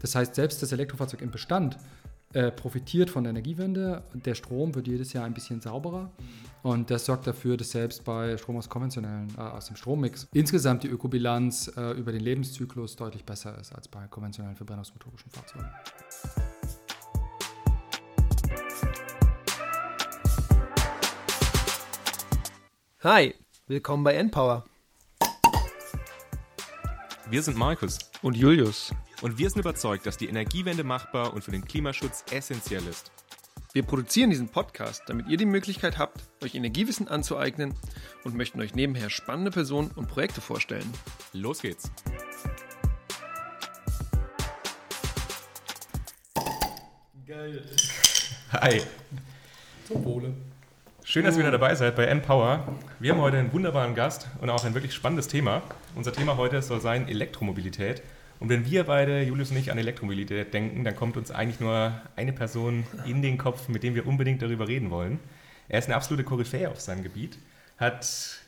Das heißt, selbst das Elektrofahrzeug im Bestand äh, profitiert von der Energiewende. Der Strom wird jedes Jahr ein bisschen sauberer. Und das sorgt dafür, dass selbst bei Strom aus konventionellen, äh, aus dem Strommix, insgesamt die Ökobilanz äh, über den Lebenszyklus deutlich besser ist als bei konventionellen verbrennungsmotorischen Fahrzeugen. Hi, willkommen bei Npower. Wir sind Markus und Julius und wir sind überzeugt, dass die Energiewende machbar und für den Klimaschutz essentiell ist. Wir produzieren diesen Podcast, damit ihr die Möglichkeit habt, euch Energiewissen anzueignen und möchten euch nebenher spannende Personen und Projekte vorstellen. Los geht's! Geil. Hi. Zum Wohle. Schön, dass ihr wieder dabei seid bei Empower. Wir haben heute einen wunderbaren Gast und auch ein wirklich spannendes Thema. Unser Thema heute soll sein Elektromobilität. Und wenn wir beide, Julius und ich, an Elektromobilität denken, dann kommt uns eigentlich nur eine Person in den Kopf, mit dem wir unbedingt darüber reden wollen. Er ist eine absolute Koryphäe auf seinem Gebiet, hat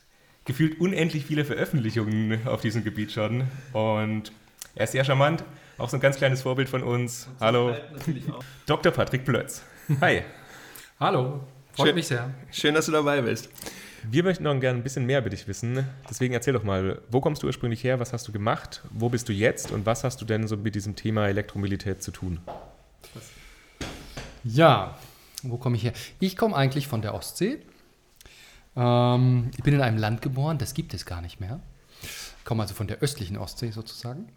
gefühlt unendlich viele Veröffentlichungen auf diesem Gebiet schon und er ist sehr charmant, auch so ein ganz kleines Vorbild von uns. Hallo, Dr. Patrick Plötz. Hi. Hallo, freut schön, mich sehr. Schön, dass du dabei bist. Wir möchten noch gerne ein bisschen mehr über dich wissen. Deswegen erzähl doch mal, wo kommst du ursprünglich her? Was hast du gemacht? Wo bist du jetzt? Und was hast du denn so mit diesem Thema Elektromobilität zu tun? Ja, wo komme ich her? Ich komme eigentlich von der Ostsee. Ähm, ich bin in einem Land geboren, das gibt es gar nicht mehr. Ich komme also von der östlichen Ostsee sozusagen.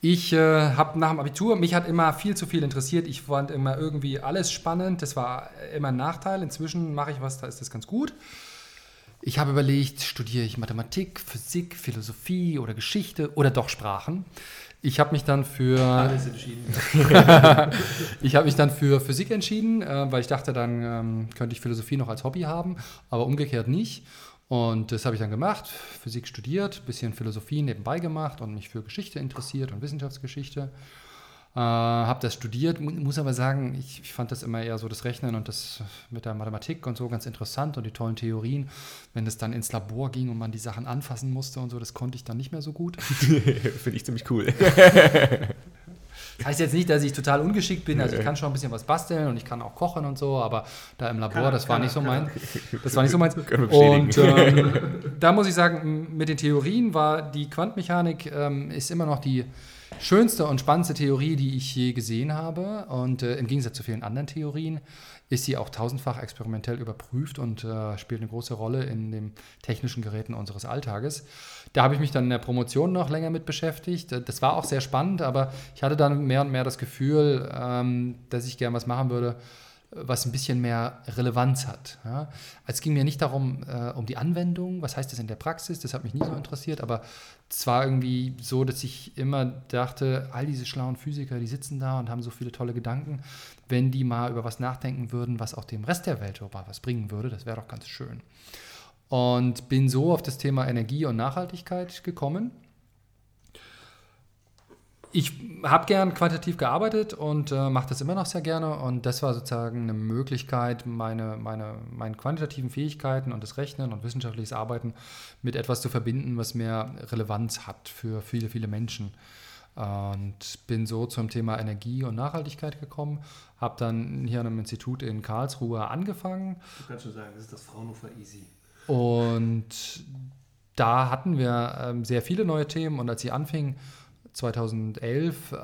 Ich äh, habe nach dem Abitur, mich hat immer viel zu viel interessiert. Ich fand immer irgendwie alles spannend. Das war immer ein Nachteil. Inzwischen mache ich was, da ist das ganz gut. Ich habe überlegt, studiere ich Mathematik, Physik, Philosophie oder Geschichte oder doch Sprachen. Ich habe mich dann für alles entschieden. ich habe mich dann für Physik entschieden, äh, weil ich dachte, dann ähm, könnte ich Philosophie noch als Hobby haben, aber umgekehrt nicht. Und das habe ich dann gemacht, Physik studiert, bisschen Philosophie nebenbei gemacht und mich für Geschichte interessiert und Wissenschaftsgeschichte. Äh, habe das studiert, muss aber sagen, ich, ich, fand das immer eher so das Rechnen und das mit der Mathematik und so ganz interessant und die tollen Theorien. Wenn es dann ins Labor ging und man die Sachen anfassen musste und so, das konnte ich dann nicht mehr so gut. Finde ich ziemlich cool. Das heißt jetzt nicht, dass ich total ungeschickt bin. Also ich kann schon ein bisschen was basteln und ich kann auch kochen und so, aber da im Labor, kann, das war nicht so mein. Das war nicht so meins. Und ähm, da muss ich sagen, mit den Theorien war die Quantenmechanik ähm, ist immer noch die schönste und spannendste Theorie, die ich je gesehen habe. Und äh, im Gegensatz zu vielen anderen Theorien ist sie auch tausendfach experimentell überprüft und äh, spielt eine große Rolle in den technischen Geräten unseres Alltages. Da habe ich mich dann in der Promotion noch länger mit beschäftigt. Das war auch sehr spannend, aber ich hatte dann mehr und mehr das Gefühl, ähm, dass ich gerne was machen würde, was ein bisschen mehr Relevanz hat. Ja. Es ging mir nicht darum, äh, um die Anwendung, was heißt das in der Praxis, das hat mich nie so interessiert, aber es war irgendwie so, dass ich immer dachte, all diese schlauen Physiker, die sitzen da und haben so viele tolle Gedanken, wenn die mal über was nachdenken würden, was auch dem Rest der Welt mal was bringen würde, das wäre doch ganz schön. Und bin so auf das Thema Energie und Nachhaltigkeit gekommen ich habe gern quantitativ gearbeitet und äh, mache das immer noch sehr gerne. Und das war sozusagen eine Möglichkeit, meine, meine, meine quantitativen Fähigkeiten und das Rechnen und wissenschaftliches Arbeiten mit etwas zu verbinden, was mehr Relevanz hat für viele, viele Menschen. Und bin so zum Thema Energie und Nachhaltigkeit gekommen. Habe dann hier an einem Institut in Karlsruhe angefangen. Du kannst schon sagen, das ist das Fraunhofer Easy. Und da hatten wir ähm, sehr viele neue Themen. Und als ich anfing, 2011 äh,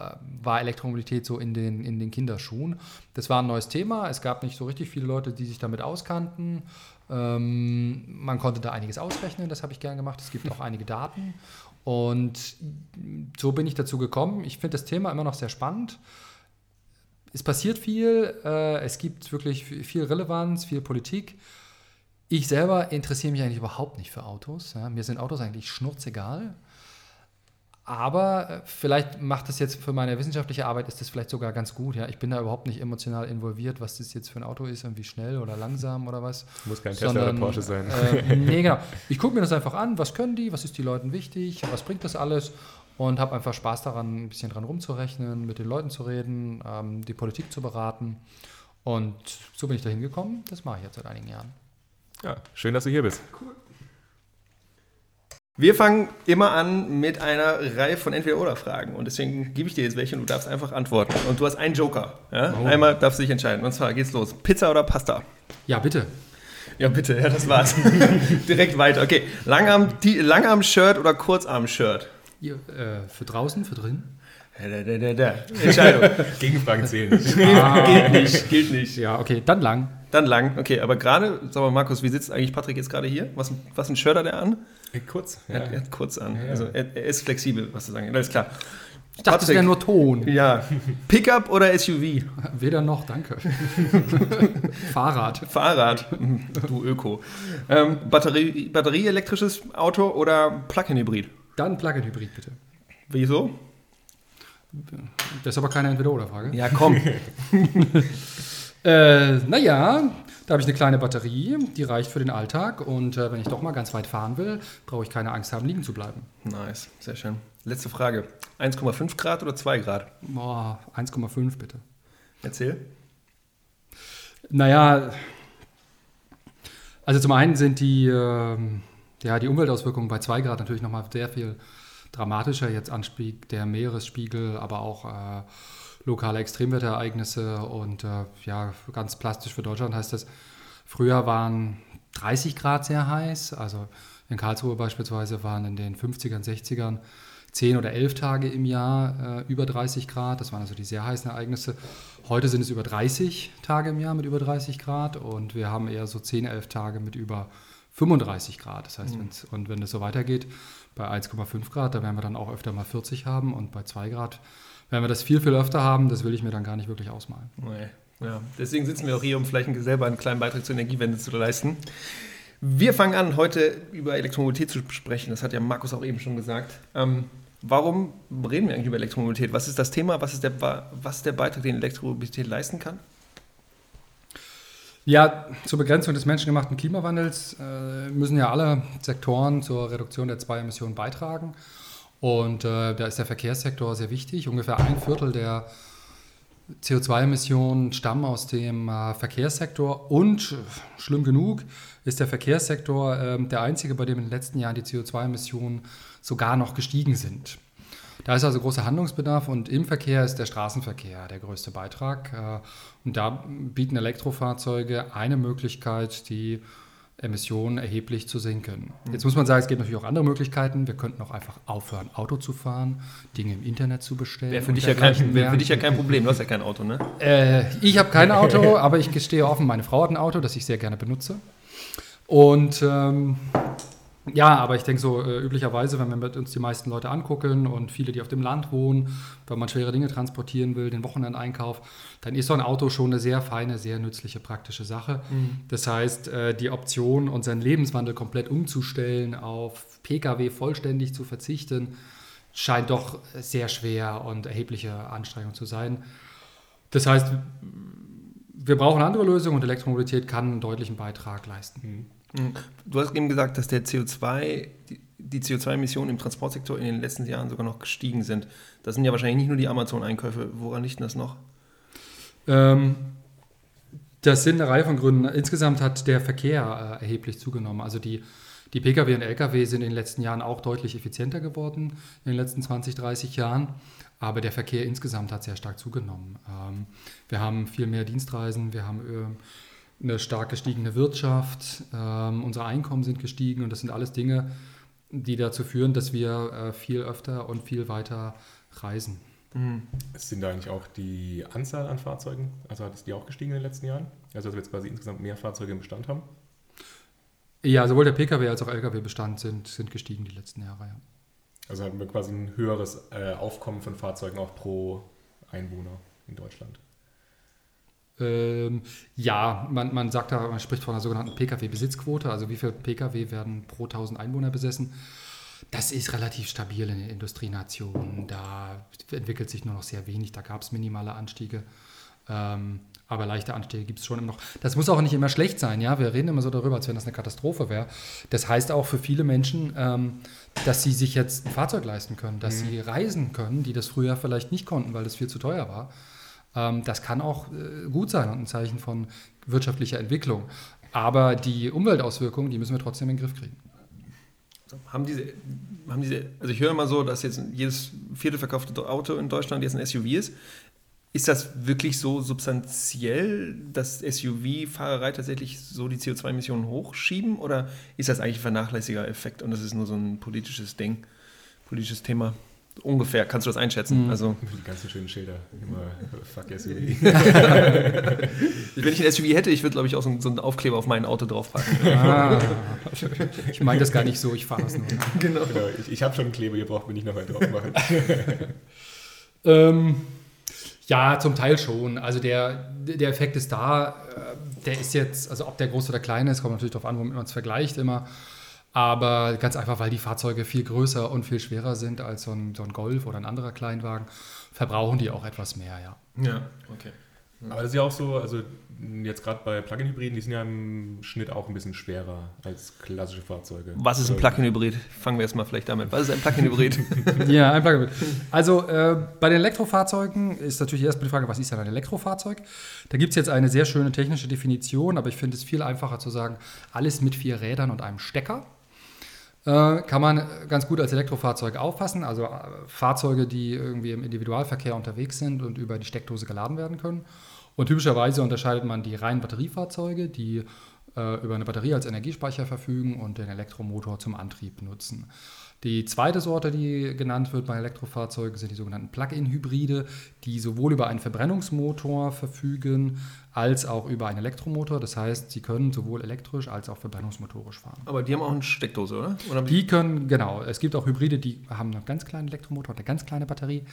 war Elektromobilität so in den, in den Kinderschuhen. Das war ein neues Thema. Es gab nicht so richtig viele Leute, die sich damit auskannten. Ähm, man konnte da einiges ausrechnen, das habe ich gern gemacht. Es gibt auch einige Daten. Und so bin ich dazu gekommen. Ich finde das Thema immer noch sehr spannend. Es passiert viel, äh, es gibt wirklich viel Relevanz, viel Politik. Ich selber interessiere mich eigentlich überhaupt nicht für Autos. Ja. Mir sind Autos eigentlich schnurzegal. Aber äh, vielleicht macht das jetzt für meine wissenschaftliche Arbeit, ist das vielleicht sogar ganz gut. Ja? Ich bin da überhaupt nicht emotional involviert, was das jetzt für ein Auto ist, irgendwie schnell oder langsam oder was. Muss kein Tesla oder Porsche sein. Äh, nee, genau. Ich gucke mir das einfach an, was können die, was ist die Leuten wichtig, was bringt das alles und habe einfach Spaß daran, ein bisschen dran rumzurechnen, mit den Leuten zu reden, ähm, die Politik zu beraten. Und so bin ich da hingekommen. Das mache ich jetzt seit einigen Jahren. Ja, schön, dass du hier bist. Cool. Wir fangen immer an mit einer Reihe von Entweder-Oder-Fragen. Und deswegen gebe ich dir jetzt welche und du darfst einfach antworten. Und du hast einen Joker. Ja? Oh. Einmal darfst du dich entscheiden. Und zwar geht's los. Pizza oder Pasta? Ja, bitte. Ja, bitte. Ja, das war's. Direkt weiter. Okay. Langarm-Shirt oder Kurzarm-Shirt? Ja, äh, für draußen, für drin? Da, da, da, da. Entscheidung. Gegenfragen zählen nicht. Ah. Gilt nicht, gilt nicht. Ja, okay, dann lang. Dann lang, okay. Aber gerade, sag mal, Markus, wie sitzt eigentlich Patrick jetzt gerade hier? Was, was ein Shirt hat er an? Kurz. Ja. Er, er hat kurz an. Ja, also er, er, ist flexibel, was zu sagen. Ist klar. Ich dachte, Patrick, das wäre nur Ton. Ja. Pickup oder SUV? Weder noch, danke. Fahrrad. Fahrrad. Du Öko. Ähm, Batterie, batterieelektrisches Auto oder Plug-in-Hybrid? Dann Plug-in-Hybrid, bitte. Wieso? Das ist aber keine Entweder-Oder-Frage. Ja, komm. äh, naja, da habe ich eine kleine Batterie, die reicht für den Alltag. Und äh, wenn ich doch mal ganz weit fahren will, brauche ich keine Angst haben, liegen zu bleiben. Nice, sehr schön. Letzte Frage. 1,5 Grad oder 2 Grad? Boah, 1,5 bitte. Erzähl. Naja, also zum einen sind die, äh, ja, die Umweltauswirkungen bei 2 Grad natürlich nochmal sehr viel dramatischer. Jetzt Anstieg der Meeresspiegel, aber auch äh, lokale Extremwetterereignisse. Und äh, ja, ganz plastisch für Deutschland heißt das, früher waren 30 Grad sehr heiß. Also in Karlsruhe beispielsweise waren in den 50ern, 60ern 10 oder 11 Tage im Jahr äh, über 30 Grad. Das waren also die sehr heißen Ereignisse. Heute sind es über 30 Tage im Jahr mit über 30 Grad und wir haben eher so 10, 11 Tage mit über 35 Grad. Das heißt, mhm. und wenn es so weitergeht, bei 1,5 Grad, da werden wir dann auch öfter mal 40 haben und bei 2 Grad werden wir das viel, viel öfter haben. Das will ich mir dann gar nicht wirklich ausmalen. Nee. Ja, deswegen sitzen wir auch hier, um vielleicht selber einen kleinen Beitrag zur Energiewende zu leisten. Wir fangen an, heute über Elektromobilität zu sprechen. Das hat ja Markus auch eben schon gesagt. Ähm, warum reden wir eigentlich über Elektromobilität? Was ist das Thema? Was ist der, was ist der Beitrag, den Elektromobilität leisten kann? Ja, zur Begrenzung des menschengemachten Klimawandels äh, müssen ja alle Sektoren zur Reduktion der zwei Emissionen beitragen. Und äh, da ist der Verkehrssektor sehr wichtig. Ungefähr ein Viertel der CO2-Emissionen stammen aus dem äh, Verkehrssektor. Und schlimm genug ist der Verkehrssektor äh, der einzige, bei dem in den letzten Jahren die CO2-Emissionen sogar noch gestiegen sind. Da ist also großer Handlungsbedarf und im Verkehr ist der Straßenverkehr der größte Beitrag. Äh, und da bieten Elektrofahrzeuge eine Möglichkeit, die Emissionen erheblich zu senken. Mhm. Jetzt muss man sagen, es gibt natürlich auch andere Möglichkeiten. Wir könnten auch einfach aufhören, Auto zu fahren, Dinge im Internet zu bestellen. Wäre für, dich ja kein, wär für dich ja kein Problem, du hast ja kein Auto, ne? Äh, ich habe kein Auto, aber ich gestehe offen, meine Frau hat ein Auto, das ich sehr gerne benutze. Und ähm, ja, aber ich denke so, äh, üblicherweise, wenn wir uns die meisten Leute angucken und viele, die auf dem Land wohnen, wenn man schwere Dinge transportieren will, den Wochenendeinkauf, dann ist so ein Auto schon eine sehr feine, sehr nützliche, praktische Sache. Mhm. Das heißt, äh, die Option, unseren Lebenswandel komplett umzustellen, auf Pkw vollständig zu verzichten, scheint doch sehr schwer und erhebliche Anstrengung zu sein. Das heißt, wir brauchen andere Lösungen und Elektromobilität kann einen deutlichen Beitrag leisten. Mhm. Du hast eben gesagt, dass der CO2, die CO2-Emissionen im Transportsektor in den letzten Jahren sogar noch gestiegen sind. Das sind ja wahrscheinlich nicht nur die Amazon-Einkäufe. Woran liegt das noch? Ähm, das sind eine Reihe von Gründen. Insgesamt hat der Verkehr äh, erheblich zugenommen. Also die, die Pkw und Lkw sind in den letzten Jahren auch deutlich effizienter geworden, in den letzten 20, 30 Jahren. Aber der Verkehr insgesamt hat sehr stark zugenommen. Ähm, wir haben viel mehr Dienstreisen, wir haben äh, eine stark gestiegene Wirtschaft, ähm, unsere Einkommen sind gestiegen und das sind alles Dinge, die dazu führen, dass wir äh, viel öfter und viel weiter reisen. Mhm. Sind da eigentlich auch die Anzahl an Fahrzeugen, also hat es die auch gestiegen in den letzten Jahren? Also dass wir jetzt quasi insgesamt mehr Fahrzeuge im Bestand haben? Ja, sowohl der Pkw als auch Lkw-Bestand sind, sind gestiegen die letzten Jahre, ja. Also hatten wir quasi ein höheres äh, Aufkommen von Fahrzeugen auch pro Einwohner in Deutschland. Ähm, ja, man, man sagt da, man spricht von einer sogenannten Pkw-Besitzquote, also wie viele Pkw werden pro 1000 Einwohner besessen. Das ist relativ stabil in den Industrienationen. Da entwickelt sich nur noch sehr wenig. Da gab es minimale Anstiege. Ähm, aber leichte Anstiege gibt es schon immer noch. Das muss auch nicht immer schlecht sein, ja. Wir reden immer so darüber, als wenn das eine Katastrophe wäre. Das heißt auch für viele Menschen, ähm, dass sie sich jetzt ein Fahrzeug leisten können, dass mhm. sie reisen können, die das früher vielleicht nicht konnten, weil das viel zu teuer war. Ähm, das kann auch äh, gut sein und ein Zeichen von wirtschaftlicher Entwicklung. Aber die Umweltauswirkungen, die müssen wir trotzdem in den Griff kriegen. haben diese, haben diese, also ich höre immer so, dass jetzt jedes vierte verkaufte Auto in Deutschland jetzt ein SUV ist. Ist das wirklich so substanziell, dass SUV-Fahrerei tatsächlich so die CO2-Emissionen hochschieben? Oder ist das eigentlich ein vernachlässiger Effekt und das ist nur so ein politisches Ding, politisches Thema? Ungefähr, kannst du das einschätzen? Mhm. Also, die ganzen schönen Schilder, immer fuck SUV. Wenn ich ein SUV hätte, ich würde, glaube ich, auch so, einen Aufkleber auf mein Auto draufpacken. Ah, ich meine das gar nicht so, ich fahre es nur. Genau. genau ich, ich habe schon einen Kleber, ihr braucht mir nicht noch einen drauf machen. ähm, ja, zum Teil schon. Also der, der Effekt ist da. Äh, der ist jetzt, also ob der groß oder klein ist, kommt natürlich darauf an, womit man es vergleicht immer. Aber ganz einfach, weil die Fahrzeuge viel größer und viel schwerer sind als so ein, so ein Golf oder ein anderer Kleinwagen, verbrauchen die auch etwas mehr, ja. Ja, okay. Aber das ist ja auch so, also jetzt gerade bei Plug-in-Hybriden, die sind ja im Schnitt auch ein bisschen schwerer als klassische Fahrzeuge. Was ist ein Plug-in-Hybrid? Fangen wir erstmal vielleicht damit. Was ist ein Plug-in-Hybrid? ja, ein Plug-in-Hybrid. Also äh, bei den Elektrofahrzeugen ist natürlich erstmal die Frage, was ist denn ein Elektrofahrzeug? Da gibt es jetzt eine sehr schöne technische Definition, aber ich finde es viel einfacher zu sagen, alles mit vier Rädern und einem Stecker. Äh, kann man ganz gut als Elektrofahrzeug auffassen, also äh, Fahrzeuge, die irgendwie im Individualverkehr unterwegs sind und über die Steckdose geladen werden können. Und typischerweise unterscheidet man die reinen Batteriefahrzeuge, die äh, über eine Batterie als Energiespeicher verfügen und den Elektromotor zum Antrieb nutzen. Die zweite Sorte, die genannt wird bei Elektrofahrzeugen, sind die sogenannten Plug-in-Hybride, die sowohl über einen Verbrennungsmotor verfügen als auch über einen Elektromotor. Das heißt, sie können sowohl elektrisch als auch verbrennungsmotorisch fahren. Aber die haben auch eine Steckdose, oder? oder die können, genau. Es gibt auch Hybride, die haben einen ganz kleinen Elektromotor und eine ganz kleine Batterie.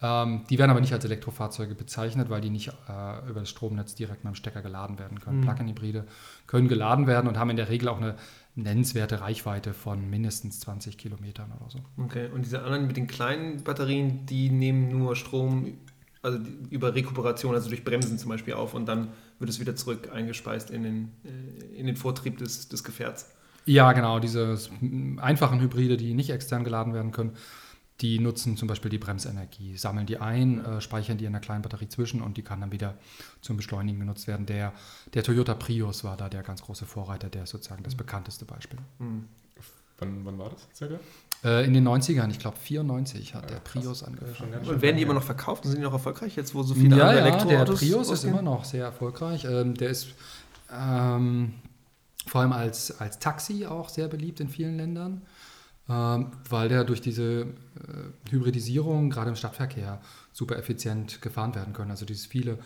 Ähm, die werden aber nicht als Elektrofahrzeuge bezeichnet, weil die nicht äh, über das Stromnetz direkt mit dem Stecker geladen werden können. Mhm. Plug-in-Hybride können geladen werden und haben in der Regel auch eine nennenswerte Reichweite von mindestens 20 Kilometern oder so. Okay, und diese anderen mit den kleinen Batterien, die nehmen nur Strom also über Rekuperation, also durch Bremsen zum Beispiel auf und dann wird es wieder zurück eingespeist in den, äh, in den Vortrieb des, des Gefährts. Ja, genau, diese einfachen Hybride, die nicht extern geladen werden können, die nutzen zum Beispiel die Bremsenergie, sammeln die ein, äh, speichern die in einer kleinen Batterie zwischen und die kann dann wieder zum Beschleunigen genutzt werden. Der, der Toyota Prius war da der ganz große Vorreiter, der ist sozusagen das bekannteste Beispiel. Mhm. Wann, wann war das circa? Äh, in den 90ern, ich glaube 94 hat ja, der Prius angefangen. Und werden die immer noch verkauft? Sind die noch erfolgreich jetzt, wo so viele ja, andere ja, Der Prius ist immer noch sehr erfolgreich. Ähm, der ist ähm, vor allem als, als Taxi auch sehr beliebt in vielen Ländern. Ähm, weil der durch diese äh, Hybridisierung gerade im Stadtverkehr super effizient gefahren werden können. Also dieses viele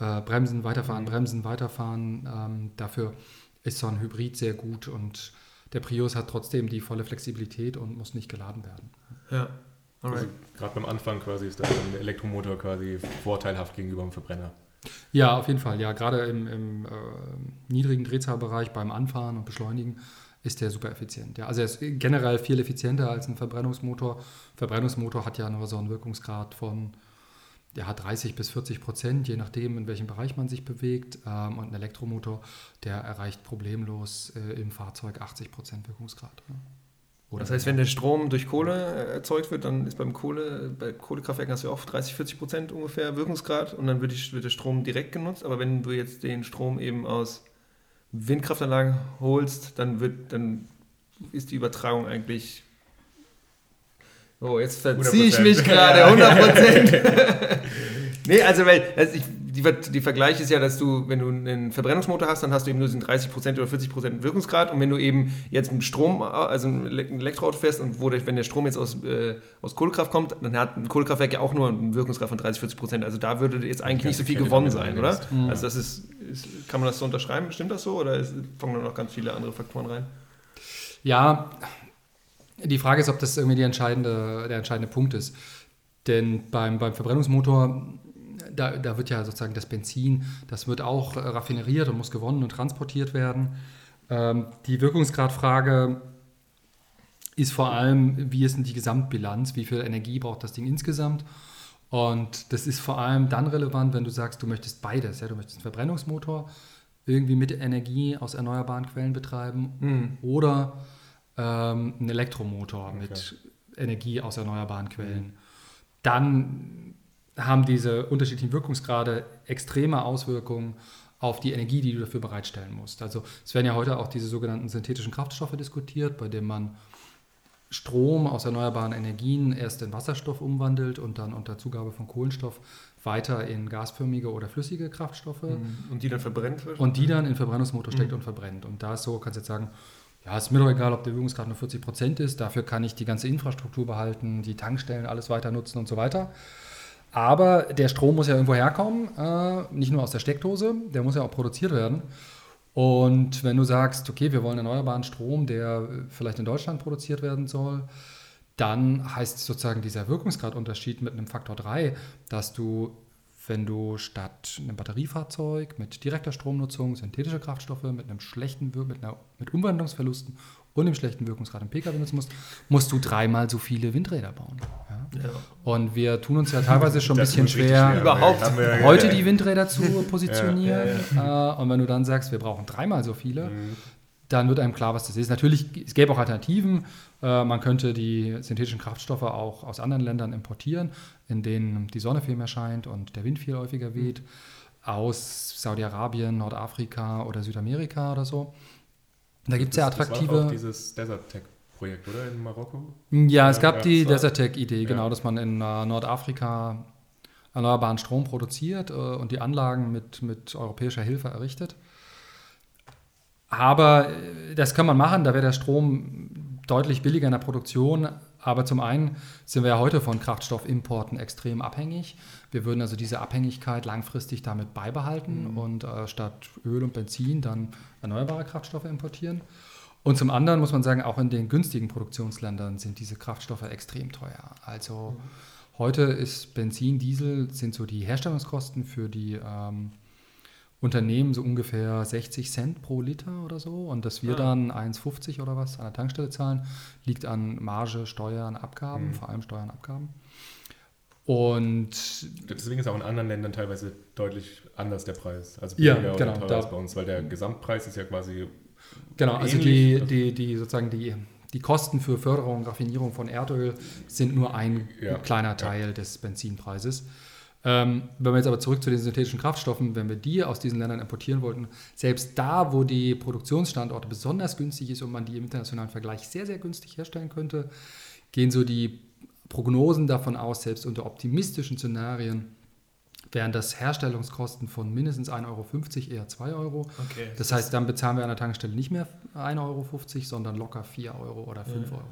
äh, Bremsen, weiterfahren, Bremsen, weiterfahren, ähm, dafür ist so ein Hybrid sehr gut und der Prius hat trotzdem die volle Flexibilität und muss nicht geladen werden. Ja. Also gerade beim Anfang quasi ist der Elektromotor quasi vorteilhaft gegenüber dem Verbrenner. Ja, auf jeden Fall. Ja, gerade im, im äh, niedrigen Drehzahlbereich beim Anfahren und Beschleunigen ist der super effizient. Ja. Also er ist generell viel effizienter als ein Verbrennungsmotor. Verbrennungsmotor hat ja nur so einen Wirkungsgrad von ja, 30 bis 40 Prozent, je nachdem, in welchem Bereich man sich bewegt. Ähm, und ein Elektromotor, der erreicht problemlos äh, im Fahrzeug 80 Prozent Wirkungsgrad. Ja. das heißt, wenn der Strom durch Kohle erzeugt wird, dann ist beim Kohle, bei Kohlekraftwerken hast du auch 30, 40 Prozent ungefähr Wirkungsgrad und dann wird, die, wird der Strom direkt genutzt. Aber wenn du jetzt den Strom eben aus Windkraftanlagen holst, dann wird, dann ist die Übertragung eigentlich. Oh, jetzt verziehe ich mich gerade 100% nee, also weil also ich, die, die Vergleich ist ja, dass du, wenn du einen Verbrennungsmotor hast, dann hast du eben nur diesen 30% oder 40% Wirkungsgrad und wenn du eben jetzt einen Strom, also ein Elektroauto fährst und wo wenn der Strom jetzt aus, äh, aus Kohlekraft kommt, dann hat ein Kohlekraftwerk ja auch nur einen Wirkungsgrad von 30, 40%. Also da würde jetzt eigentlich nicht so viel gewonnen sein, oder? Mhm. Also das ist, ist, kann man das so unterschreiben? Stimmt das so oder ist, kommen da noch ganz viele andere Faktoren rein? Ja, die Frage ist, ob das irgendwie entscheidende, der entscheidende Punkt ist. Denn beim, beim Verbrennungsmotor da, da wird ja sozusagen das Benzin, das wird auch raffineriert und muss gewonnen und transportiert werden. Ähm, die Wirkungsgradfrage ist vor allem, wie ist denn die Gesamtbilanz, wie viel Energie braucht das Ding insgesamt? Und das ist vor allem dann relevant, wenn du sagst, du möchtest beides. Ja? Du möchtest einen Verbrennungsmotor irgendwie mit Energie aus erneuerbaren Quellen betreiben mhm. oder ähm, einen Elektromotor okay. mit Energie aus erneuerbaren Quellen. Mhm. Dann haben diese unterschiedlichen Wirkungsgrade extreme Auswirkungen auf die Energie, die du dafür bereitstellen musst. Also es werden ja heute auch diese sogenannten synthetischen Kraftstoffe diskutiert, bei denen man Strom aus erneuerbaren Energien erst in Wasserstoff umwandelt und dann unter Zugabe von Kohlenstoff weiter in gasförmige oder flüssige Kraftstoffe. Mhm. Und die dann verbrennt? Und die dann in Verbrennungsmotor steckt mhm. und verbrennt. Und da ist so, kannst du jetzt sagen, ja, ist mir doch egal, ob der Wirkungsgrad nur 40 Prozent ist, dafür kann ich die ganze Infrastruktur behalten, die Tankstellen, alles weiter nutzen und so weiter. Aber der Strom muss ja irgendwo herkommen, äh, nicht nur aus der Steckdose, der muss ja auch produziert werden. Und wenn du sagst, okay, wir wollen erneuerbaren Strom, der vielleicht in Deutschland produziert werden soll, dann heißt sozusagen dieser Wirkungsgradunterschied mit einem Faktor 3, dass du, wenn du statt einem Batteriefahrzeug mit direkter Stromnutzung synthetische Kraftstoffe mit einem schlechten mit, einer, mit Umwandlungsverlusten und dem schlechten Wirkungsgrad im Pkw nutzen musst, musst du dreimal so viele Windräder bauen. Ja? Ja. Und wir tun uns ja teilweise schon ein bisschen schwer, schwer, überhaupt heute die Windräder zu positionieren. Äh, und wenn du dann sagst, wir brauchen dreimal so viele, mhm. dann wird einem klar, was das ist. Natürlich, es gäbe auch Alternativen. Äh, man könnte die synthetischen Kraftstoffe auch aus anderen Ländern importieren, in denen die Sonne viel mehr scheint und der Wind viel häufiger weht. Aus Saudi-Arabien, Nordafrika oder Südamerika oder so. Da gibt es ja attraktive. Das war auch dieses Desert Tech Projekt, oder in Marokko? Ja, es gab ja, die Desert Tech Idee, ja. genau, dass man in uh, Nordafrika erneuerbaren Strom produziert uh, und die Anlagen mit, mit europäischer Hilfe errichtet. Aber äh, das kann man machen, da wäre der Strom deutlich billiger in der Produktion. Aber zum einen sind wir ja heute von Kraftstoffimporten extrem abhängig. Wir würden also diese Abhängigkeit langfristig damit beibehalten mhm. und äh, statt Öl und Benzin dann erneuerbare Kraftstoffe importieren. Und zum anderen muss man sagen, auch in den günstigen Produktionsländern sind diese Kraftstoffe extrem teuer. Also mhm. heute ist Benzin, Diesel sind so die Herstellungskosten für die ähm, Unternehmen so ungefähr 60 Cent pro Liter oder so. Und dass wir ja. dann 1,50 oder was an der Tankstelle zahlen, liegt an Marge, Steuern, Abgaben, mhm. vor allem Steuern, Abgaben. Und deswegen ist auch in anderen Ländern teilweise deutlich anders der Preis. Also ja, genau, teurer als bei uns, weil der Gesamtpreis ist ja quasi. Genau, also die, die, die sozusagen die, die Kosten für Förderung und Raffinierung von Erdöl sind nur ein ja, kleiner Teil ja. des Benzinpreises. Ähm, wenn wir jetzt aber zurück zu den synthetischen Kraftstoffen, wenn wir die aus diesen Ländern importieren wollten, selbst da, wo die Produktionsstandorte besonders günstig ist und man die im internationalen Vergleich sehr, sehr günstig herstellen könnte, gehen so die Prognosen davon aus, selbst unter optimistischen Szenarien, wären das Herstellungskosten von mindestens 1,50 Euro, eher 2 Euro. Okay. Das heißt, dann bezahlen wir an der Tankstelle nicht mehr 1,50 Euro, sondern locker 4 Euro oder 5 ja. Euro.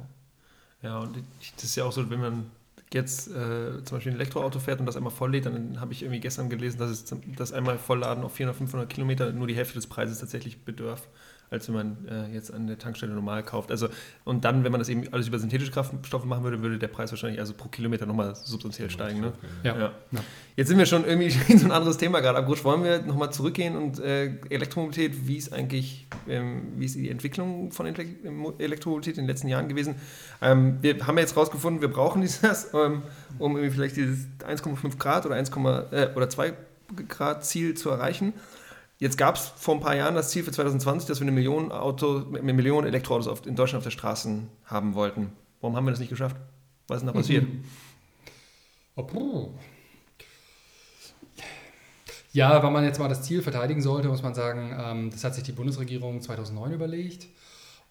Ja, und das ist ja auch so, wenn man jetzt äh, zum Beispiel ein Elektroauto fährt und das einmal volllädt, dann habe ich irgendwie gestern gelesen, dass es das einmal vollladen auf 400, 500 Kilometer nur die Hälfte des Preises tatsächlich bedarf als wenn man äh, jetzt an der Tankstelle normal kauft. Also, und dann, wenn man das eben alles über synthetische Kraftstoffe machen würde, würde der Preis wahrscheinlich also pro Kilometer nochmal substanziell steigen. Ne? Ja. Ja. ja. Jetzt sind wir schon irgendwie in so ein anderes Thema gerade abgerutscht. Wollen wir nochmal zurückgehen und äh, Elektromobilität, wie ist eigentlich, ähm, wie ist die Entwicklung von Elektromobilität in den letzten Jahren gewesen? Ähm, wir haben ja jetzt rausgefunden, wir brauchen dieses, ähm, um irgendwie vielleicht dieses 1,5 Grad oder 1, äh, oder 2 Grad Ziel zu erreichen. Jetzt gab es vor ein paar Jahren das Ziel für 2020, dass wir eine Million, Auto, eine Million Elektroautos auf, in Deutschland auf der Straße haben wollten. Warum haben wir das nicht geschafft? Was ist denn da passiert? Ja, wenn man jetzt mal das Ziel verteidigen sollte, muss man sagen, ähm, das hat sich die Bundesregierung 2009 überlegt.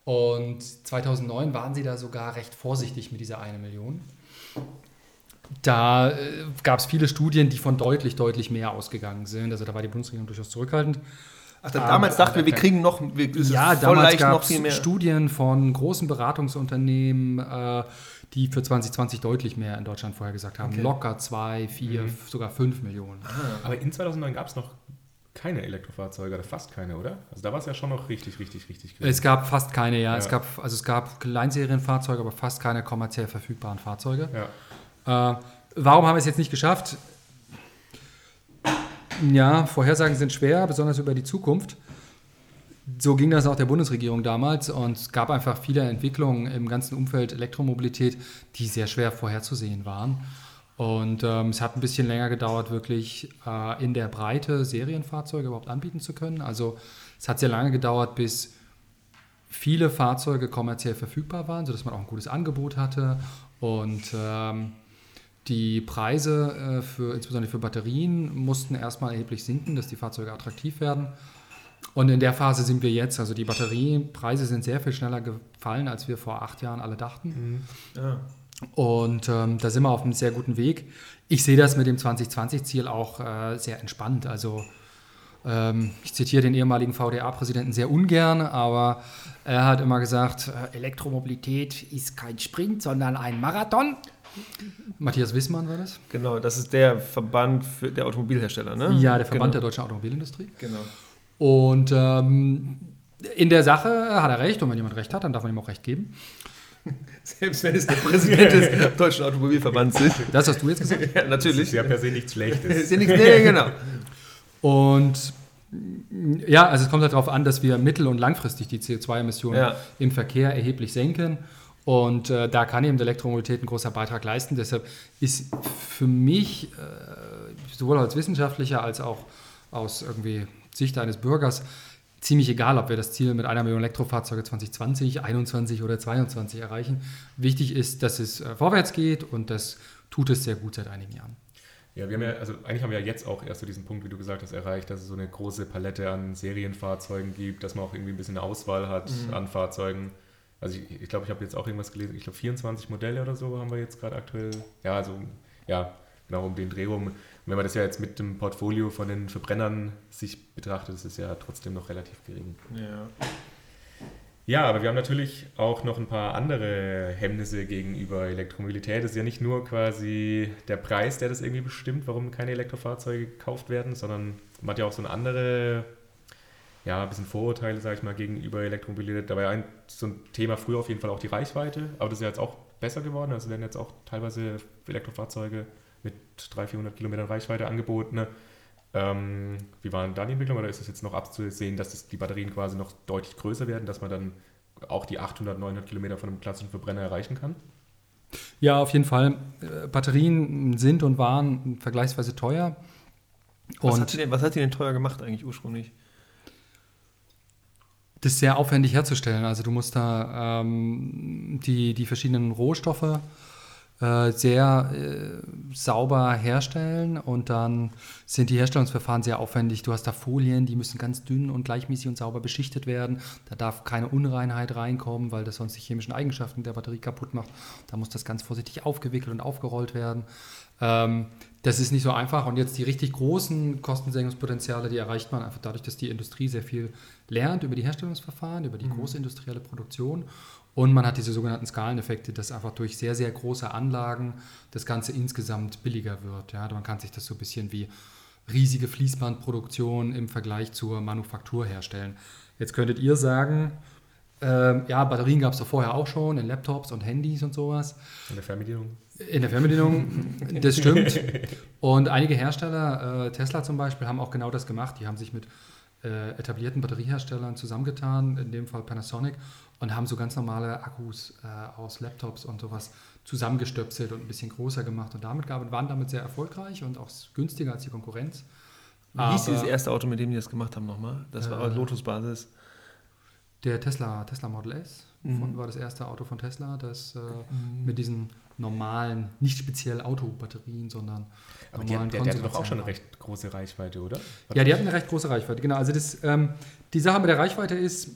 Und 2009 waren sie da sogar recht vorsichtig mit dieser eine Million. Da äh, gab es viele Studien, die von deutlich, deutlich mehr ausgegangen sind. Also da war die Bundesregierung durchaus zurückhaltend. Ach, damals dachten wir, wir kriegen noch, wir, ja, damals gab es Studien von großen Beratungsunternehmen, äh, die für 2020 deutlich mehr in Deutschland vorher gesagt haben. Okay. Locker zwei, vier, mhm. sogar fünf Millionen. Ah. Aber in 2009 gab es noch keine Elektrofahrzeuge oder fast keine, oder? Also da war es ja schon noch richtig, richtig, richtig. Gewesen. Es gab fast keine, ja. ja. Es gab, also es gab Kleinserienfahrzeuge, aber fast keine kommerziell verfügbaren Fahrzeuge. Ja. Äh, warum haben wir es jetzt nicht geschafft? Ja, Vorhersagen sind schwer, besonders über die Zukunft. So ging das auch der Bundesregierung damals und es gab einfach viele Entwicklungen im ganzen Umfeld Elektromobilität, die sehr schwer vorherzusehen waren. Und ähm, es hat ein bisschen länger gedauert, wirklich äh, in der Breite Serienfahrzeuge überhaupt anbieten zu können. Also es hat sehr lange gedauert, bis viele Fahrzeuge kommerziell verfügbar waren, sodass man auch ein gutes Angebot hatte. Und ähm, die Preise äh, für, insbesondere für Batterien mussten erstmal erheblich sinken, dass die Fahrzeuge attraktiv werden. Und in der Phase sind wir jetzt. Also die Batteriepreise sind sehr viel schneller gefallen, als wir vor acht Jahren alle dachten. Mhm. Ja. Und ähm, da sind wir auf einem sehr guten Weg. Ich sehe das mit dem 2020-Ziel auch äh, sehr entspannt. Also ähm, ich zitiere den ehemaligen VDA-Präsidenten sehr ungern, aber er hat immer gesagt, äh, Elektromobilität ist kein Sprint, sondern ein Marathon. Matthias Wissmann war das? Genau, das ist der Verband für der Automobilhersteller, ne? Ja, der Verband genau. der deutschen Automobilindustrie. Genau. Und ähm, in der Sache hat er recht und wenn jemand recht hat, dann darf man ihm auch recht geben. Selbst wenn es der Präsident des Deutschen Automobilverbands ist. Das hast du jetzt gesagt? ja, natürlich. Das ist ja per se nichts Schlechtes. ist ja nichts, nee, genau. Und ja, also es kommt halt darauf an, dass wir mittel- und langfristig die CO2-Emissionen ja. im Verkehr erheblich senken. Und äh, da kann eben die Elektromobilität einen großen Beitrag leisten. Deshalb ist für mich äh, sowohl als Wissenschaftlicher als auch aus irgendwie Sicht eines Bürgers ziemlich egal, ob wir das Ziel mit einer Million Elektrofahrzeuge 2020, 2021 oder 2022 erreichen. Wichtig ist, dass es äh, vorwärts geht und das tut es sehr gut seit einigen Jahren. Ja, wir haben ja, also eigentlich haben wir ja jetzt auch erst so diesen Punkt, wie du gesagt hast, erreicht, dass es so eine große Palette an Serienfahrzeugen gibt, dass man auch irgendwie ein bisschen eine Auswahl hat mhm. an Fahrzeugen. Also ich, ich glaube, ich habe jetzt auch irgendwas gelesen, ich glaube 24 Modelle oder so haben wir jetzt gerade aktuell. Ja, also ja, genau um den Dreh rum. wenn man das ja jetzt mit dem Portfolio von den Verbrennern sich betrachtet, ist es ja trotzdem noch relativ gering. Ja. Ja, aber wir haben natürlich auch noch ein paar andere Hemmnisse gegenüber Elektromobilität. Es ist ja nicht nur quasi der Preis, der das irgendwie bestimmt, warum keine Elektrofahrzeuge gekauft werden, sondern man hat ja auch so eine andere, ja, ein bisschen Vorurteile, sage ich mal, gegenüber Elektromobilität. Da war ja ein, so ein Thema früher auf jeden Fall auch die Reichweite, aber das ist ja jetzt auch besser geworden. Also werden jetzt auch teilweise Elektrofahrzeuge mit 300, 400 Kilometern Reichweite angeboten. Ne? Ähm, wie war denn da die Entwicklung oder ist es jetzt noch abzusehen, dass das, die Batterien quasi noch deutlich größer werden, dass man dann auch die 800, 900 Kilometer von einem klassischen Verbrenner erreichen kann? Ja, auf jeden Fall. Batterien sind und waren vergleichsweise teuer. Was, hat, denn, was hat die denn teuer gemacht eigentlich ursprünglich? Das ist sehr aufwendig herzustellen. Also du musst da ähm, die, die verschiedenen Rohstoffe äh, sehr äh, sauber herstellen und dann sind die Herstellungsverfahren sehr aufwendig. Du hast da Folien, die müssen ganz dünn und gleichmäßig und sauber beschichtet werden. Da darf keine Unreinheit reinkommen, weil das sonst die chemischen Eigenschaften der Batterie kaputt macht. Da muss das ganz vorsichtig aufgewickelt und aufgerollt werden. Ähm, das ist nicht so einfach. Und jetzt die richtig großen Kostensenkungspotenziale, die erreicht man einfach dadurch, dass die Industrie sehr viel lernt über die Herstellungsverfahren, über die mhm. große industrielle Produktion und man hat diese sogenannten Skaleneffekte, dass einfach durch sehr, sehr große Anlagen das Ganze insgesamt billiger wird. Ja, man kann sich das so ein bisschen wie riesige Fließbandproduktion im Vergleich zur Manufaktur herstellen. Jetzt könntet ihr sagen, äh, ja, Batterien gab es doch vorher auch schon in Laptops und Handys und sowas. In der Fernbedienung. In der Fernbedienung, das stimmt. Und einige Hersteller, äh, Tesla zum Beispiel, haben auch genau das gemacht. Die haben sich mit äh, etablierten Batterieherstellern zusammengetan, in dem Fall Panasonic, und haben so ganz normale Akkus äh, aus Laptops und sowas zusammengestöpselt und ein bisschen größer gemacht und damit gearbeitet, waren damit sehr erfolgreich und auch günstiger als die Konkurrenz. Wie hieß dieses erste Auto, mit dem die das gemacht haben nochmal? Das war äh, Lotus-Basis. Der Tesla, Tesla Model S mhm. war das erste Auto von Tesla, das äh, mhm. mit diesen normalen, nicht speziell Autobatterien, sondern Aber normalen die, der, der hatte doch auch schon eine recht große Reichweite, oder? Hat ja, die hatten eine recht große Reichweite, genau. Also das, ähm, die Sache mit der Reichweite ist,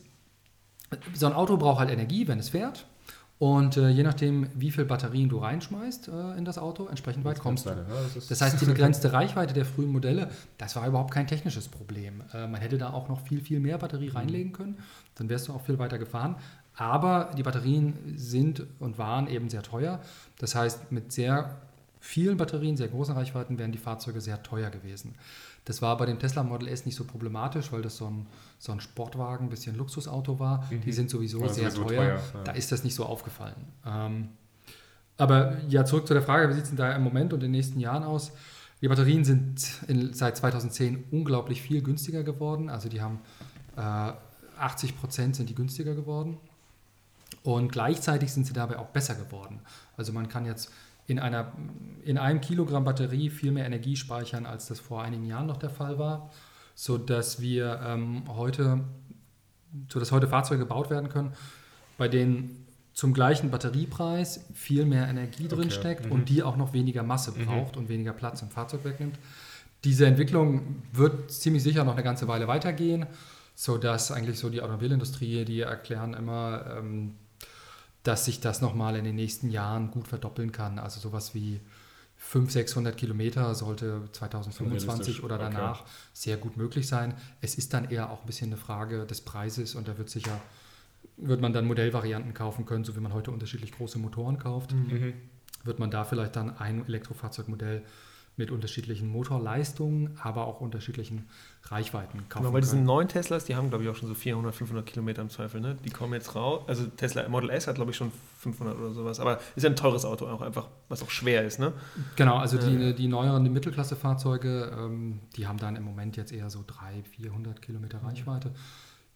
so ein Auto braucht halt Energie, wenn es fährt. Und äh, je nachdem, wie viel Batterien du reinschmeißt äh, in das Auto, entsprechend weit kommst du. Ja, das, das, heißt, die begrenzte Reichweite der frühen Modelle, das war überhaupt kein technisches Problem. Äh, man hätte da auch noch viel, viel mehr Batterie mhm. reinlegen können, dann wärst du auch viel weiter gefahren. Aber die Batterien sind und waren eben sehr teuer. Das heißt, mit sehr vielen Batterien, sehr großen Reichweiten wären die Fahrzeuge sehr teuer gewesen. Das war bei dem Tesla Model S nicht so problematisch, weil das so ein, so ein Sportwagen, ein bisschen Luxusauto war. Mhm. Die sind sowieso ja, sehr sowieso teuer. teuer ja. Da ist das nicht so aufgefallen. Ähm, aber ja, zurück zu der Frage, wie sieht es denn da im Moment und in den nächsten Jahren aus? Die Batterien sind in, seit 2010 unglaublich viel günstiger geworden. Also die haben äh, 80 Prozent sind die günstiger geworden. Und gleichzeitig sind sie dabei auch besser geworden. Also man kann jetzt in, einer, in einem Kilogramm Batterie viel mehr Energie speichern, als das vor einigen Jahren noch der Fall war, sodass wir ähm, heute, sodass heute Fahrzeuge gebaut werden können, bei denen zum gleichen Batteriepreis viel mehr Energie drin okay. steckt mhm. und die auch noch weniger Masse mhm. braucht mhm. und weniger Platz im Fahrzeug wegnimmt. Diese Entwicklung wird ziemlich sicher noch eine ganze Weile weitergehen. sodass eigentlich so die Automobilindustrie, die erklären immer, ähm, dass sich das nochmal in den nächsten Jahren gut verdoppeln kann. Also sowas wie 500, 600 Kilometer sollte 2025 oder danach okay. sehr gut möglich sein. Es ist dann eher auch ein bisschen eine Frage des Preises und da wird sicher wird man dann Modellvarianten kaufen können, so wie man heute unterschiedlich große Motoren kauft. Mhm. Wird man da vielleicht dann ein Elektrofahrzeugmodell mit unterschiedlichen Motorleistungen, aber auch unterschiedlichen Reichweiten kaufen genau, weil diese neuen Teslas, die haben, glaube ich, auch schon so 400, 500 Kilometer im Zweifel. Ne? Die kommen jetzt raus. Also Tesla Model S hat, glaube ich, schon 500 oder sowas. Aber ist ja ein teures Auto auch einfach, was auch schwer ist. Ne? Genau, also die, die neueren die Mittelklasse-Fahrzeuge, ähm, die haben dann im Moment jetzt eher so 300, 400 Kilometer Reichweite.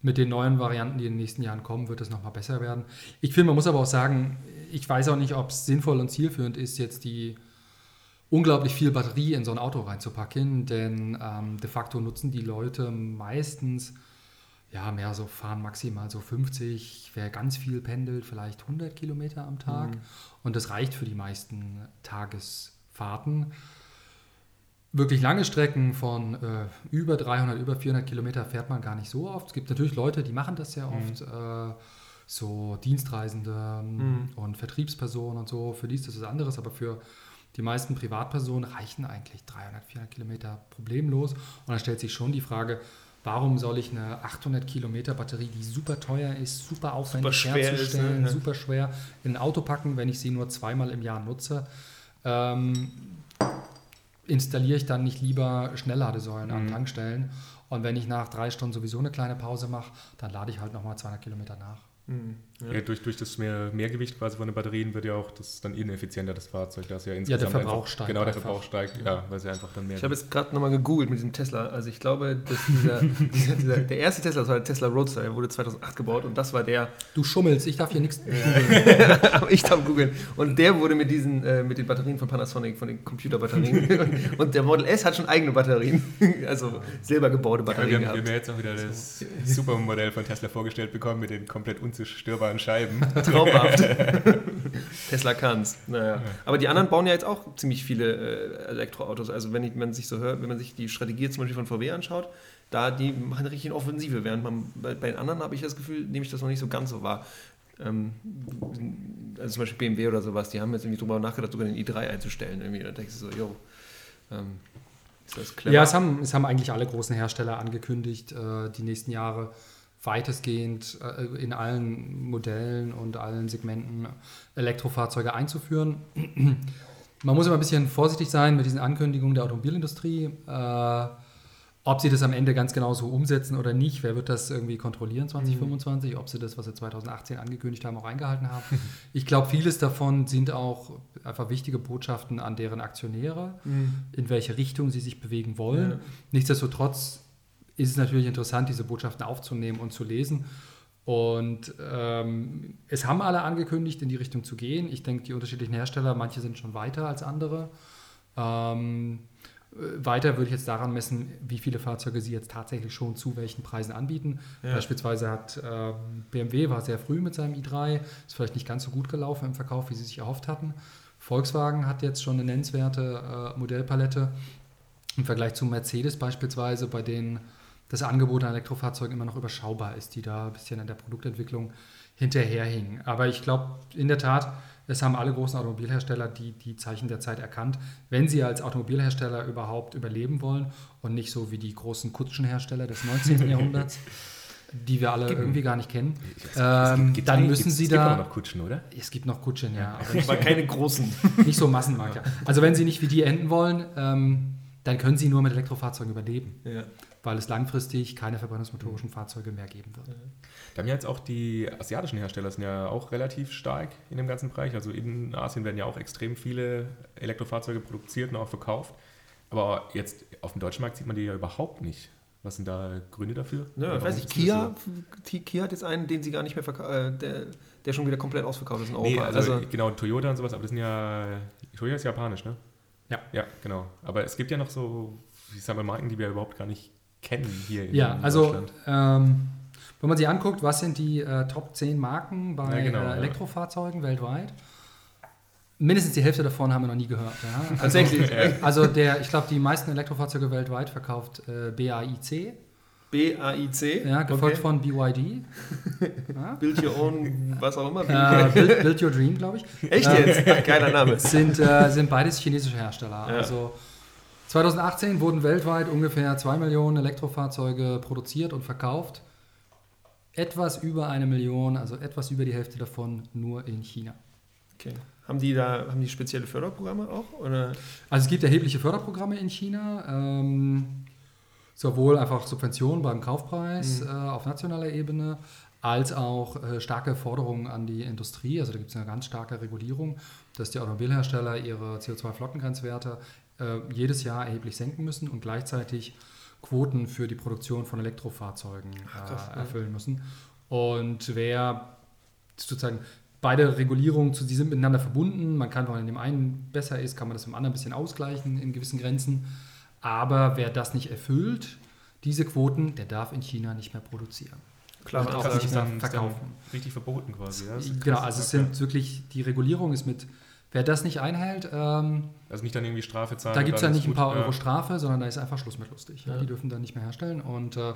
Mit den neuen Varianten, die in den nächsten Jahren kommen, wird es nochmal besser werden. Ich finde, man muss aber auch sagen, ich weiß auch nicht, ob es sinnvoll und zielführend ist, jetzt die unglaublich viel Batterie in so ein Auto reinzupacken, denn ähm, de facto nutzen die Leute meistens ja mehr so fahren maximal so 50, wer ganz viel pendelt, vielleicht 100 Kilometer am Tag mhm. und das reicht für die meisten Tagesfahrten. Wirklich lange Strecken von äh, über 300, über 400 Kilometer fährt man gar nicht so oft. Es gibt natürlich Leute, die machen das sehr mhm. oft. Mhm. Äh, so Dienstreisende mhm. und Vertriebspersonen und so, für die ist das was anderes, aber für die meisten Privatpersonen reichen eigentlich 300, 400 Kilometer problemlos. Und dann stellt sich schon die Frage, warum soll ich eine 800 Kilometer Batterie, die super teuer ist, super aufwendig super herzustellen, ist, ne? super schwer in ein Auto packen, wenn ich sie nur zweimal im Jahr nutze? Ähm, installiere ich dann nicht lieber Schnellladesäulen mhm. an Tankstellen? Und wenn ich nach drei Stunden sowieso eine kleine Pause mache, dann lade ich halt nochmal 200 Kilometer nach. Mhm. Ja. ja. durch, durch das mehr, Mehrgewicht quasi von den Batterien wird ja auch das dann ineffizienter, das Fahrzeug. Das ja, insgesamt ja, der Verbrauch einfach, steigt. Genau, der Verbrauch steigt, ja, weil es ja einfach dann mehr. Ich habe jetzt gerade nochmal gegoogelt mit diesem Tesla. Also ich glaube, dass dieser, dieser, dieser, der erste Tesla, das war der Tesla Roadster, der wurde 2008 gebaut und das war der. Du schummelst, ich darf hier nichts Aber ich darf googeln. Und der wurde mit diesen, äh, mit den Batterien von Panasonic, von den Computerbatterien. und der Model S hat schon eigene Batterien. also selber gebaute Batterien. Ja, wir, haben, wir haben jetzt auch wieder das Supermodell von Tesla vorgestellt bekommen mit den komplett unzerstörbaren Scheiben. Traumhaft. Tesla kann's. Naja. Aber die anderen bauen ja jetzt auch ziemlich viele äh, Elektroautos. Also wenn, ich, wenn man sich so hört, wenn man sich die Strategie zum Beispiel von VW anschaut, da die machen eine richtige Offensive, während man bei, bei den anderen habe ich das Gefühl, nehme ich das noch nicht so ganz so wahr. Ähm, also zum Beispiel BMW oder sowas, die haben jetzt irgendwie drüber nachgedacht, sogar den i3 einzustellen. Irgendwie. Da denkst du so, yo, ähm, ist das clever? Ja, es haben, es haben eigentlich alle großen Hersteller angekündigt, äh, die nächsten Jahre weitestgehend äh, in allen Modellen und allen Segmenten Elektrofahrzeuge einzuführen. Man muss immer ein bisschen vorsichtig sein mit diesen Ankündigungen der Automobilindustrie. Äh, ob sie das am Ende ganz genau so umsetzen oder nicht, wer wird das irgendwie kontrollieren 2025? Mhm. Ob sie das, was sie 2018 angekündigt haben, auch eingehalten haben. ich glaube, vieles davon sind auch einfach wichtige Botschaften an deren Aktionäre, mhm. in welche Richtung sie sich bewegen wollen. Ja. Nichtsdestotrotz ist es natürlich interessant, diese Botschaften aufzunehmen und zu lesen. Und ähm, es haben alle angekündigt, in die Richtung zu gehen. Ich denke, die unterschiedlichen Hersteller, manche sind schon weiter als andere. Ähm, weiter würde ich jetzt daran messen, wie viele Fahrzeuge sie jetzt tatsächlich schon zu welchen Preisen anbieten. Ja. Beispielsweise hat äh, BMW war sehr früh mit seinem i3, ist vielleicht nicht ganz so gut gelaufen im Verkauf, wie sie sich erhofft hatten. Volkswagen hat jetzt schon eine nennenswerte äh, Modellpalette im Vergleich zu Mercedes beispielsweise, bei denen das Angebot an Elektrofahrzeugen immer noch überschaubar ist, die da ein bisschen an der Produktentwicklung hinterherhingen. Aber ich glaube, in der Tat, es haben alle großen Automobilhersteller die, die Zeichen der Zeit erkannt, wenn sie als Automobilhersteller überhaupt überleben wollen und nicht so wie die großen Kutschenhersteller des 19. Jahrhunderts, die wir alle gibt, irgendwie gar nicht kennen. Ähm, gibt, dann müssen sie da. Es gibt noch Kutschen, oder? Es gibt noch Kutschen, ja. Aber, nicht, aber keine großen. Nicht so Massenmarkt. Also wenn sie nicht wie die enden wollen, ähm, dann können sie nur mit Elektrofahrzeugen überleben. Ja weil es langfristig keine verbrennungsmotorischen mhm. Fahrzeuge mehr geben wird. Da haben ja jetzt auch die asiatischen Hersteller sind ja auch relativ stark in dem ganzen Bereich. Also in Asien werden ja auch extrem viele Elektrofahrzeuge produziert und auch verkauft. Aber jetzt auf dem deutschen Markt sieht man die ja überhaupt nicht. Was sind da Gründe dafür? Ja, ich weiß nicht, Kia, Kia hat jetzt einen, den sie gar nicht mehr verkaufen, äh, der, der schon wieder komplett ausverkauft ist in Europa. Nee, also, also, genau, Toyota und sowas, aber das sind ja, Toyota ist japanisch, ne? Ja. Ja, genau. Aber es gibt ja noch so, ich sag mal, Marken, die wir überhaupt gar nicht kennen hier in Ja, also ähm, wenn man sich anguckt, was sind die äh, Top 10 Marken bei ja, genau, äh, Elektrofahrzeugen ja. weltweit? Mindestens die Hälfte davon haben wir noch nie gehört. Ja? Also, also der, ich glaube, die meisten Elektrofahrzeuge weltweit verkauft äh, BAIC. B-A-I-C. Ja, gefolgt okay. von BYD. Ja. Build Your Own, was auch immer. Äh, build, build, Your Dream, glaube ich. Echt jetzt? Ach, geiler Name. Sind, äh, sind beides chinesische Hersteller. Ja. Also 2018 wurden weltweit ungefähr 2 Millionen Elektrofahrzeuge produziert und verkauft. Etwas über eine Million, also etwas über die Hälfte davon nur in China. Okay. Haben die da haben die spezielle Förderprogramme auch? Oder? Also es gibt erhebliche Förderprogramme in China. Ähm, sowohl einfach Subventionen beim Kaufpreis mhm. äh, auf nationaler Ebene, als auch äh, starke Forderungen an die Industrie. Also da gibt es eine ganz starke Regulierung, dass die Automobilhersteller ihre CO2-Flottengrenzwerte äh, jedes Jahr erheblich senken müssen und gleichzeitig Quoten für die Produktion von Elektrofahrzeugen äh, erfüllen müssen. Und wer sozusagen beide Regulierungen, die sind miteinander verbunden. Man kann, wenn in dem einen besser ist, kann man das im anderen ein bisschen ausgleichen in gewissen Grenzen. Aber wer das nicht erfüllt, diese Quoten, der darf in China nicht mehr produzieren. Klar, und auch nicht mehr verkaufen. Richtig verboten quasi. Ja? Genau, also es sind wirklich, die Regulierung ist mit, wer das nicht einhält. Ähm, also nicht dann irgendwie Strafe zahlen. Da gibt es ja nicht ein paar Euro. Strafe, sondern da ist einfach Schluss mit lustig. Ja. Die dürfen dann nicht mehr herstellen. Und äh,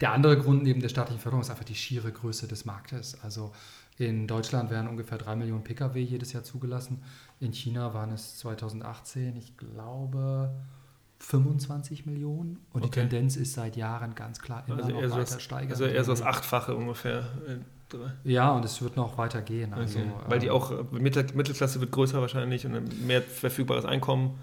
der andere Grund neben der staatlichen Förderung ist einfach die schiere Größe des Marktes. Also in Deutschland werden ungefähr drei Millionen Pkw jedes Jahr zugelassen. In China waren es 2018, ich glaube, 25 Millionen und okay. die Tendenz ist seit Jahren ganz klar immer also noch weiter das, steigern. Also eher so das Achtfache ungefähr. Ja, und es wird noch weiter gehen. Also, okay. Weil die ähm, auch, Mittelklasse wird größer wahrscheinlich und mehr verfügbares Einkommen.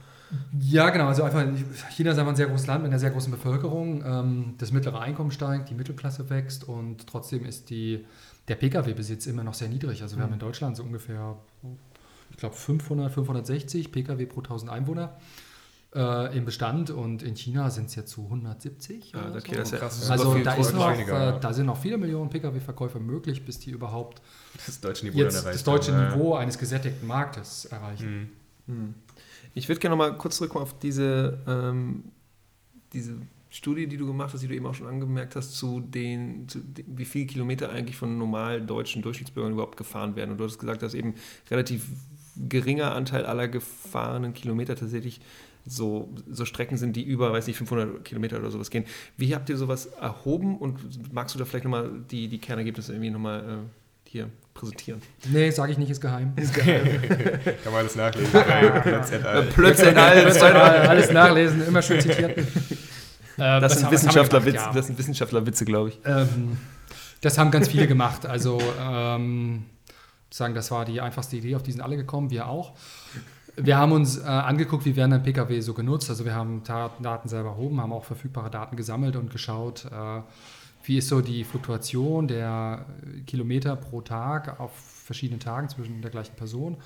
Ja, genau. Also einfach, China ist einfach ein sehr großes Land mit einer sehr großen Bevölkerung. Ähm, das mittlere Einkommen steigt, die Mittelklasse wächst und trotzdem ist die, der Pkw-Besitz immer noch sehr niedrig. Also wir mhm. haben in Deutschland so ungefähr, ich glaube, 500, 560 Pkw pro 1000 Einwohner äh, im Bestand und in China sind es jetzt zu 170. Ja, okay, so. das ist krass. Also da, ist noch, äh, da sind noch viele Millionen Pkw-Verkäufer möglich, bis die überhaupt das deutsche Niveau, jetzt das deutsche haben. Niveau eines gesättigten Marktes erreichen. Mhm. Mhm. Ich würde gerne noch mal kurz zurückkommen auf diese, ähm, diese Studie, die du gemacht hast, die du eben auch schon angemerkt hast, zu den, zu den, wie viele Kilometer eigentlich von normal deutschen Durchschnittsbürgern überhaupt gefahren werden. Und du hast gesagt, dass eben relativ geringer Anteil aller gefahrenen Kilometer tatsächlich so, so Strecken sind, die über, weiß nicht, 500 Kilometer oder sowas gehen. Wie habt ihr sowas erhoben und magst du da vielleicht nochmal die, die Kernergebnisse irgendwie nochmal äh, hier präsentieren? Nee, sage ich nicht, ist geheim. Ist geheim. Kann man alles nachlesen. Plötzlich alles. alles nachlesen, immer schön zitiert. Ähm, das, sind Wissenschaftlerwitze, ja. das sind Wissenschaftlerwitze, glaube ich. Ähm, das haben ganz viele gemacht. Also ähm, sagen, das war die einfachste Idee, auf die sind alle gekommen, wir auch. Wir haben uns äh, angeguckt, wie werden ein Pkw so genutzt. Also wir haben Daten selber erhoben, haben auch verfügbare Daten gesammelt und geschaut, äh, wie ist so die Fluktuation der Kilometer pro Tag auf verschiedenen Tagen zwischen der gleichen Person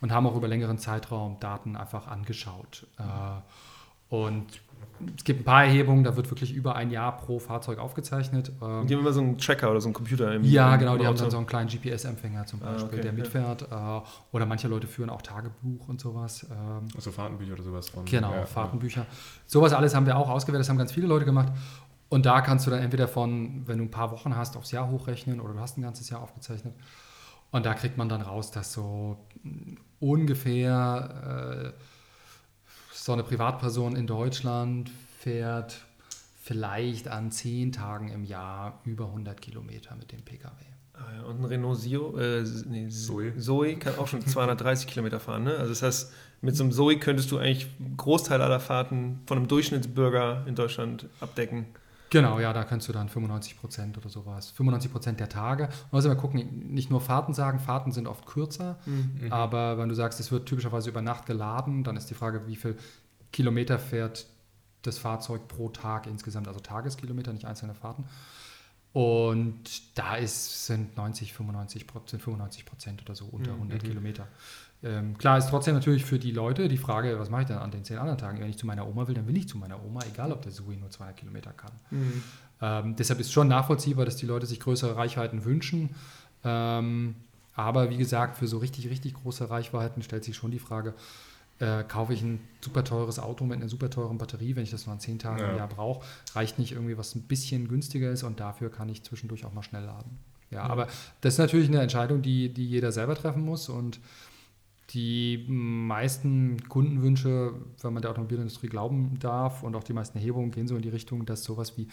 und haben auch über längeren Zeitraum Daten einfach angeschaut. Äh, und es gibt ein paar Erhebungen, da wird wirklich über ein Jahr pro Fahrzeug aufgezeichnet. Ähm, die haben immer so einen Tracker oder so einen Computer im Ja, genau, die Auto. haben dann so einen kleinen GPS-Empfänger zum Beispiel, ah, okay, der mitfährt. Ja. Äh, oder manche Leute führen auch Tagebuch und sowas. Ähm, also Fahrtenbücher oder sowas von. Genau, ja, Fahrtenbücher. Ja. Sowas alles haben wir auch ausgewertet, das haben ganz viele Leute gemacht. Und da kannst du dann entweder von, wenn du ein paar Wochen hast, aufs Jahr hochrechnen oder du hast ein ganzes Jahr aufgezeichnet. Und da kriegt man dann raus, dass so ungefähr äh, so eine Privatperson in Deutschland fährt vielleicht an zehn Tagen im Jahr über 100 Kilometer mit dem Pkw. Ah ja, und ein Renault Zio, äh, nee, Zoe. Zoe kann auch schon 230 Kilometer fahren. Ne? Also das heißt, mit so einem Zoe könntest du eigentlich einen Großteil aller Fahrten von einem Durchschnittsbürger in Deutschland abdecken. Genau, ja, da kannst du dann 95 Prozent oder sowas. 95 Prozent der Tage. Also wir gucken, nicht nur Fahrten sagen, Fahrten sind oft kürzer, mhm. aber wenn du sagst, es wird typischerweise über Nacht geladen, dann ist die Frage, wie viel Kilometer fährt das Fahrzeug pro Tag insgesamt, also Tageskilometer, nicht einzelne Fahrten. Und da ist, sind 90, 95 Prozent, 95 Prozent oder so unter 100 mhm. Kilometer. Ähm, klar ist trotzdem natürlich für die Leute die Frage, was mache ich denn an den zehn anderen Tagen? Wenn ich zu meiner Oma will, dann will ich zu meiner Oma, egal ob der Sui nur 200 Kilometer kann. Mhm. Ähm, deshalb ist schon nachvollziehbar, dass die Leute sich größere Reichweiten wünschen. Ähm, aber wie gesagt, für so richtig, richtig große Reichweiten stellt sich schon die Frage, äh, kaufe ich ein super teures Auto mit einer super teuren Batterie, wenn ich das nur an zehn Tagen ja. im Jahr brauche, reicht nicht irgendwie, was ein bisschen günstiger ist und dafür kann ich zwischendurch auch mal schnell laden. Ja, ja. aber das ist natürlich eine Entscheidung, die, die jeder selber treffen muss und die meisten Kundenwünsche, wenn man der Automobilindustrie glauben darf und auch die meisten Erhebungen gehen so in die Richtung, dass sowas wie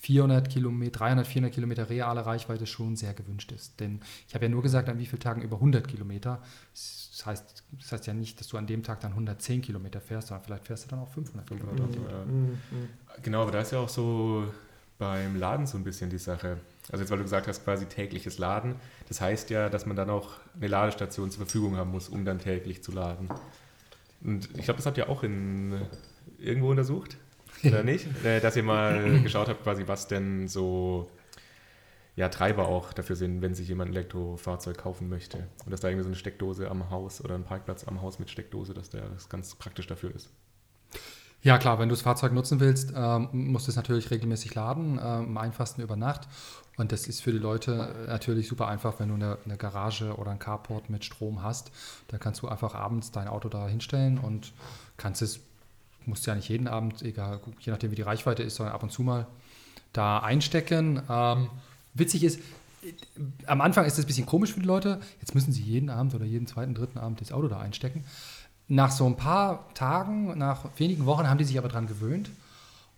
400 Kilometer, 300, 400 Kilometer reale Reichweite schon sehr gewünscht ist. Denn ich habe ja nur gesagt, an wie vielen Tagen über 100 Kilometer. Das heißt, das heißt ja nicht, dass du an dem Tag dann 110 Kilometer fährst, sondern vielleicht fährst du dann auch 500 Kilometer. Mhm. Mhm. Genau, aber da ist ja auch so beim Laden so ein bisschen die Sache. Also jetzt, weil du gesagt hast, quasi tägliches Laden. Das heißt ja, dass man dann auch eine Ladestation zur Verfügung haben muss, um dann täglich zu laden. Und ich glaube, das habt ihr auch in, irgendwo untersucht, oder nicht? Äh, dass ihr mal geschaut habt, quasi, was denn so ja, Treiber auch dafür sind, wenn sich jemand ein Elektrofahrzeug kaufen möchte. Und dass da irgendwie so eine Steckdose am Haus oder ein Parkplatz am Haus mit Steckdose, dass der das ganz praktisch dafür ist. Ja, klar, wenn du das Fahrzeug nutzen willst, ähm, musst du es natürlich regelmäßig laden, ähm, am einfachsten über Nacht. Und das ist für die Leute natürlich super einfach, wenn du eine, eine, Garage oder ein Carport mit Strom hast. Da kannst du einfach abends dein Auto da hinstellen und kannst es, musst ja nicht jeden Abend, egal, je nachdem wie die Reichweite ist, sondern ab und zu mal da einstecken. Ähm, witzig ist, am Anfang ist es ein bisschen komisch für die Leute. Jetzt müssen sie jeden Abend oder jeden zweiten, dritten Abend das Auto da einstecken. Nach so ein paar Tagen, nach wenigen Wochen haben die sich aber dran gewöhnt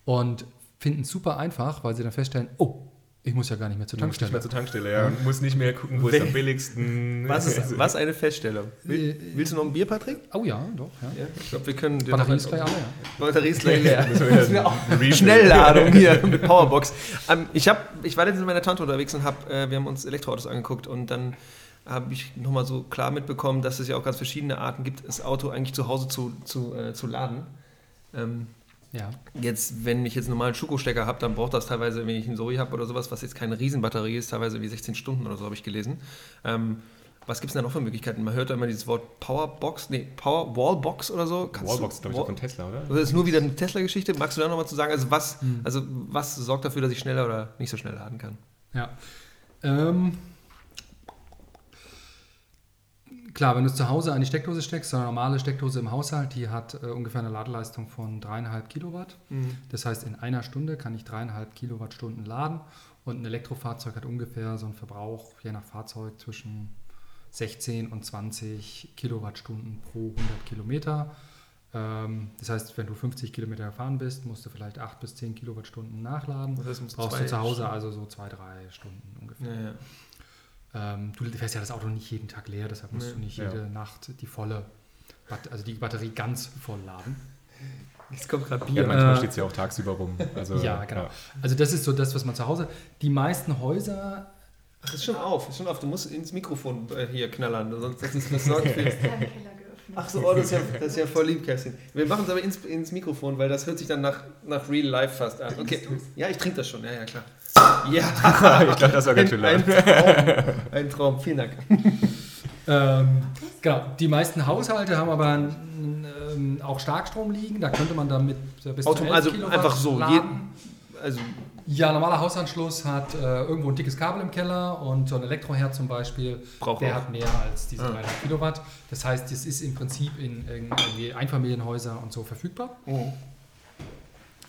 und finden es super einfach, weil sie dann feststellen, oh, ich muss ja gar nicht mehr zur Tankstelle. Nicht mehr zur Tankstelle, ja. Und muss nicht mehr gucken, wo ist am billigsten. Was ist was eine Feststellung? Will, äh, willst du noch ein Bier, Patrick? Oh ja, doch. Ja. ja ich glaube, wir können. Batterie ist gleich alle, ja. Batterie ist gleich leer. Schnellladung hier mit Powerbox. Ähm, ich, hab, ich war letztens mit meiner Tante unterwegs und hab, äh, wir haben uns Elektroautos angeguckt und dann habe ich nochmal so klar mitbekommen, dass es ja auch ganz verschiedene Arten gibt, das Auto eigentlich zu Hause zu, zu, äh, zu laden. Ähm, ja. Jetzt, wenn ich jetzt einen normalen Schuko-Stecker habe, dann braucht das teilweise, wenn ich einen Zoe habe oder sowas, was jetzt keine Riesenbatterie ist, teilweise wie 16 Stunden oder so, habe ich gelesen. Ähm, was gibt es da noch für Möglichkeiten? Man hört da immer dieses Wort Powerbox, nee, Power Wallbox oder so. Kannst Wallbox, glaube ich, Wall von Tesla, oder? Das ist nur wieder eine Tesla-Geschichte. Magst du da nochmal zu sagen, also was, hm. also was sorgt dafür, dass ich schneller oder nicht so schnell laden kann? Ja. Ähm, Klar, wenn du zu Hause an die Steckdose steckst, so eine normale Steckdose im Haushalt, die hat äh, ungefähr eine Ladeleistung von dreieinhalb Kilowatt. Mhm. Das heißt, in einer Stunde kann ich dreieinhalb Kilowattstunden laden und ein Elektrofahrzeug hat ungefähr so einen Verbrauch, je nach Fahrzeug, zwischen 16 und 20 Kilowattstunden pro 100 Kilometer. Ähm, das heißt, wenn du 50 Kilometer gefahren bist, musst du vielleicht 8 bis 10 Kilowattstunden nachladen. Das heißt, brauchst du zu Hause also so zwei, drei Stunden ungefähr. Ja, ja. Ähm, du fährst ja das Auto nicht jeden Tag leer, deshalb musst nee, du nicht jede ja. Nacht die volle, also die Batterie ganz voll laden. Jetzt kommt gerade Bier. Ja, manchmal äh, steht es ja auch tagsüber rum. Also, ja, genau. Ja. Also das ist so das, was man zu Hause. Die meisten Häuser. Ach, das ist schon auf, ist schon auf. Du musst ins Mikrofon äh, hier knallern, sonst das ist das sorgt für. Ach so, oh, das, ist ja, das ist ja voll lieb, Kerstin. Wir machen es aber ins, ins Mikrofon, weil das hört sich dann nach, nach Real Life fast an. Okay. Ja, ich trinke das schon, ja, ja, klar. Ja, ich glaube, das war ganz schön laut. Ein, Traum. Ein Traum, vielen Dank. Ähm, genau, die meisten Haushalte haben aber ähm, auch Starkstrom liegen. Da könnte man damit bis Auto, zu Also Kilowatt einfach so. Jeden, also ja, normaler Hausanschluss hat äh, irgendwo ein dickes Kabel im Keller und so ein Elektroherd zum Beispiel, Braucht der auch. hat mehr als diese 300 ah. Kilowatt. Das heißt, es ist im Prinzip in, in Einfamilienhäuser und so verfügbar. Oh.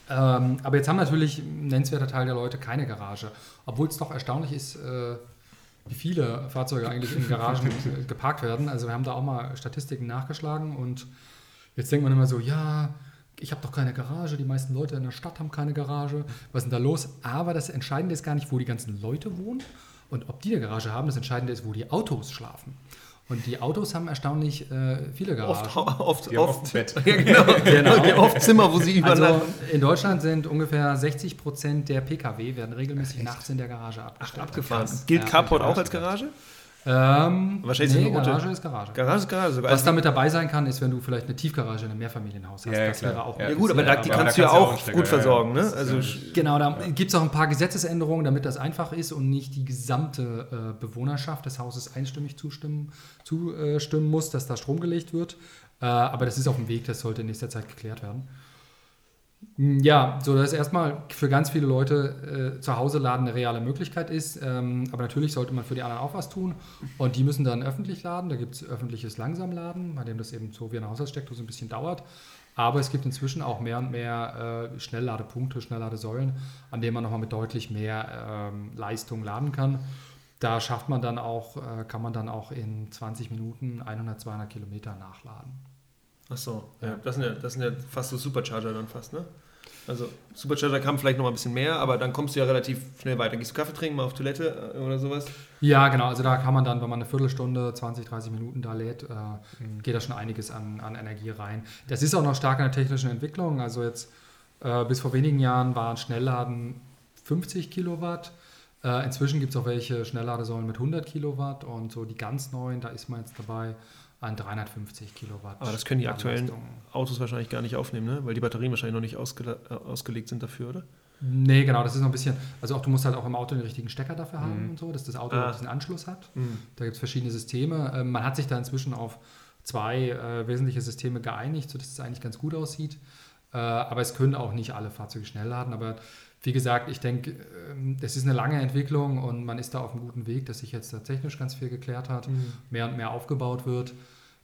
Ähm, aber jetzt haben natürlich ein nennenswerter Teil der Leute keine Garage. Obwohl es doch erstaunlich ist, äh, wie viele Fahrzeuge eigentlich in Garagen geparkt werden. Also wir haben da auch mal Statistiken nachgeschlagen und jetzt denkt man immer so, ja, ich habe doch keine Garage, die meisten Leute in der Stadt haben keine Garage, was ist denn da los? Aber das Entscheidende ist gar nicht, wo die ganzen Leute wohnen und ob die eine Garage haben, das Entscheidende ist, wo die Autos schlafen. Und die Autos haben erstaunlich äh, viele Garagen. Oft, oft, die oft, Bett. Ja, genau. genau. oft Zimmer, wo sie übernachten. Also in Deutschland sind ungefähr 60 Prozent der Pkw werden regelmäßig Echt? nachts in der Garage abgestellt. Ach, abgefahren. Gilt ja, Carport auch als Garage? Ähm, Wahrscheinlich nee, Garage ist Garage. Garage ist Garage sogar. Was damit dabei sein kann, ist, wenn du vielleicht eine Tiefgarage in einem Mehrfamilienhaus hast. Ja, das wäre auch ja, gut, aber da, die aber kannst du ja auch gut versorgen. Ne? Also, genau, da ja. gibt es auch ein paar Gesetzesänderungen, damit das einfach ist und nicht die gesamte äh, Bewohnerschaft des Hauses einstimmig zustimmen, zustimmen muss, dass da Strom gelegt wird. Äh, aber das ist auf dem Weg, das sollte in nächster Zeit geklärt werden. Hm, ja, so dass erstmal für ganz viele Leute äh, zu Hause laden eine reale Möglichkeit ist. Ähm, aber natürlich sollte man für die anderen auch was tun. Und die müssen dann öffentlich laden. Da gibt es öffentliches Langsamladen, bei dem das eben so wie eine Haushaltssteckdose ein bisschen dauert. Aber es gibt inzwischen auch mehr und mehr äh, Schnellladepunkte, Schnellladesäulen, an denen man nochmal mit deutlich mehr ähm, Leistung laden kann. da schafft man dann auch, äh, kann man dann auch in 20 Minuten 100, 200 Kilometer nachladen. Ach so, ja. Das, sind ja, das sind ja fast so Supercharger dann fast, ne? Also Supercharger kann vielleicht noch mal ein bisschen mehr, aber dann kommst du ja relativ schnell weiter. Gehst du Kaffee trinken, mal auf Toilette äh, oder sowas? Ja, genau. Also da kann man dann, wenn man eine Viertelstunde, 20, 30 Minuten da lädt, äh, mhm. geht da schon einiges an, an Energie rein. Das ist auch noch stark in der technischen Entwicklung. Also jetzt äh, bis vor wenigen Jahren waren Schnellladen 50 Kilowatt. Äh, inzwischen gibt es auch welche Schnellladesäulen mit 100 Kilowatt und so die ganz neuen, da ist man jetzt dabei an 350 Kilowatt. Aber das können die aktuellen Autos wahrscheinlich gar nicht aufnehmen, ne? weil die Batterien wahrscheinlich noch nicht ausge äh, ausgelegt sind dafür, oder? Nee, genau, das ist noch ein bisschen, also auch du musst halt auch im Auto den richtigen Stecker dafür mhm. haben und so, dass das Auto ah. diesen Anschluss hat. Mhm. Da gibt es verschiedene Systeme. Ähm, man hat sich da inzwischen auf zwei äh, wesentliche Systeme geeinigt, sodass es eigentlich ganz gut aussieht. Äh, aber es können auch nicht alle Fahrzeuge schnell laden. Aber wie gesagt, ich denke, ähm, das ist eine lange Entwicklung und man ist da auf einem guten Weg, dass sich jetzt da technisch ganz viel geklärt hat, mhm. mehr und mehr aufgebaut wird.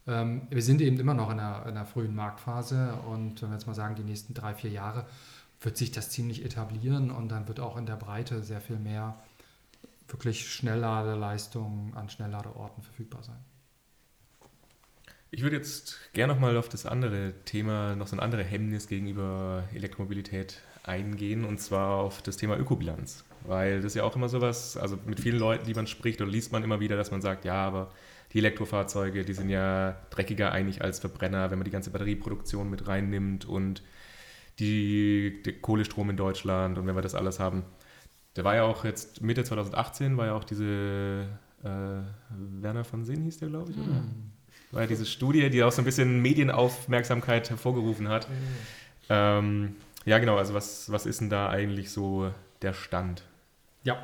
Ähm, wir sind eben immer noch in einer, in einer, frühen Marktphase und wenn wir jetzt mal sagen, die nächsten drei, vier Jahre wird sich das ziemlich etablieren und dann wird auch in der Breite sehr viel mehr wirklich Schnellladeleistung an Schnellladeorten verfügbar sein. Ich würde jetzt gerne nochmal auf das andere Thema, noch so ein anderes Hemmnis gegenüber Elektromobilität eingehen und zwar auf das Thema Ökobilanz. Weil das ist ja auch immer sowas, also mit vielen Leuten, die man spricht oder liest man immer wieder, dass man sagt, ja, aber die Elektrofahrzeuge, die sind ja dreckiger eigentlich als Verbrenner, wenn man die ganze Batterieproduktion mit reinnimmt und die, die Kohlestrom in Deutschland und wenn wir das alles haben. Da war ja auch jetzt Mitte 2018 war ja auch diese äh, Werner von Sinn hieß der, glaube ich, oder? Mhm. War ja diese Studie, die auch so ein bisschen Medienaufmerksamkeit hervorgerufen hat. Mhm. Ähm, ja, genau. Also was, was ist denn da eigentlich so der Stand? Ja.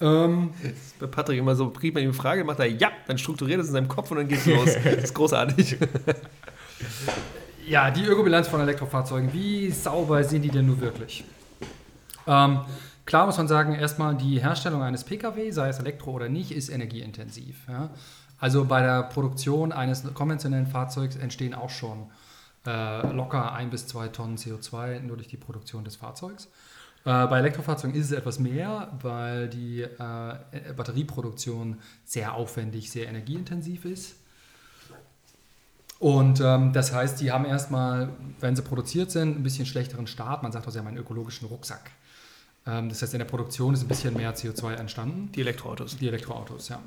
Ähm, bei Patrick immer so, kriegt man ihm eine Frage, macht er ja, dann strukturiert es in seinem Kopf und dann geht es los. das ist großartig. ja, die Ökobilanz von Elektrofahrzeugen, wie sauber sind die denn nur wirklich? Ähm, klar muss man sagen, erstmal die Herstellung eines Pkw, sei es Elektro oder nicht, ist energieintensiv. Ja? Also bei der Produktion eines konventionellen Fahrzeugs entstehen auch schon äh, locker ein bis zwei Tonnen CO2 nur durch die Produktion des Fahrzeugs. Äh, bei Elektrofahrzeugen ist es etwas mehr, weil die äh, Batterieproduktion sehr aufwendig, sehr energieintensiv ist. Und ähm, das heißt, die haben erstmal, wenn sie produziert sind, ein bisschen schlechteren Start. Man sagt auch, sie haben einen ökologischen Rucksack. Ähm, das heißt, in der Produktion ist ein bisschen mehr CO2 entstanden. Die Elektroautos. Die Elektroautos, ja.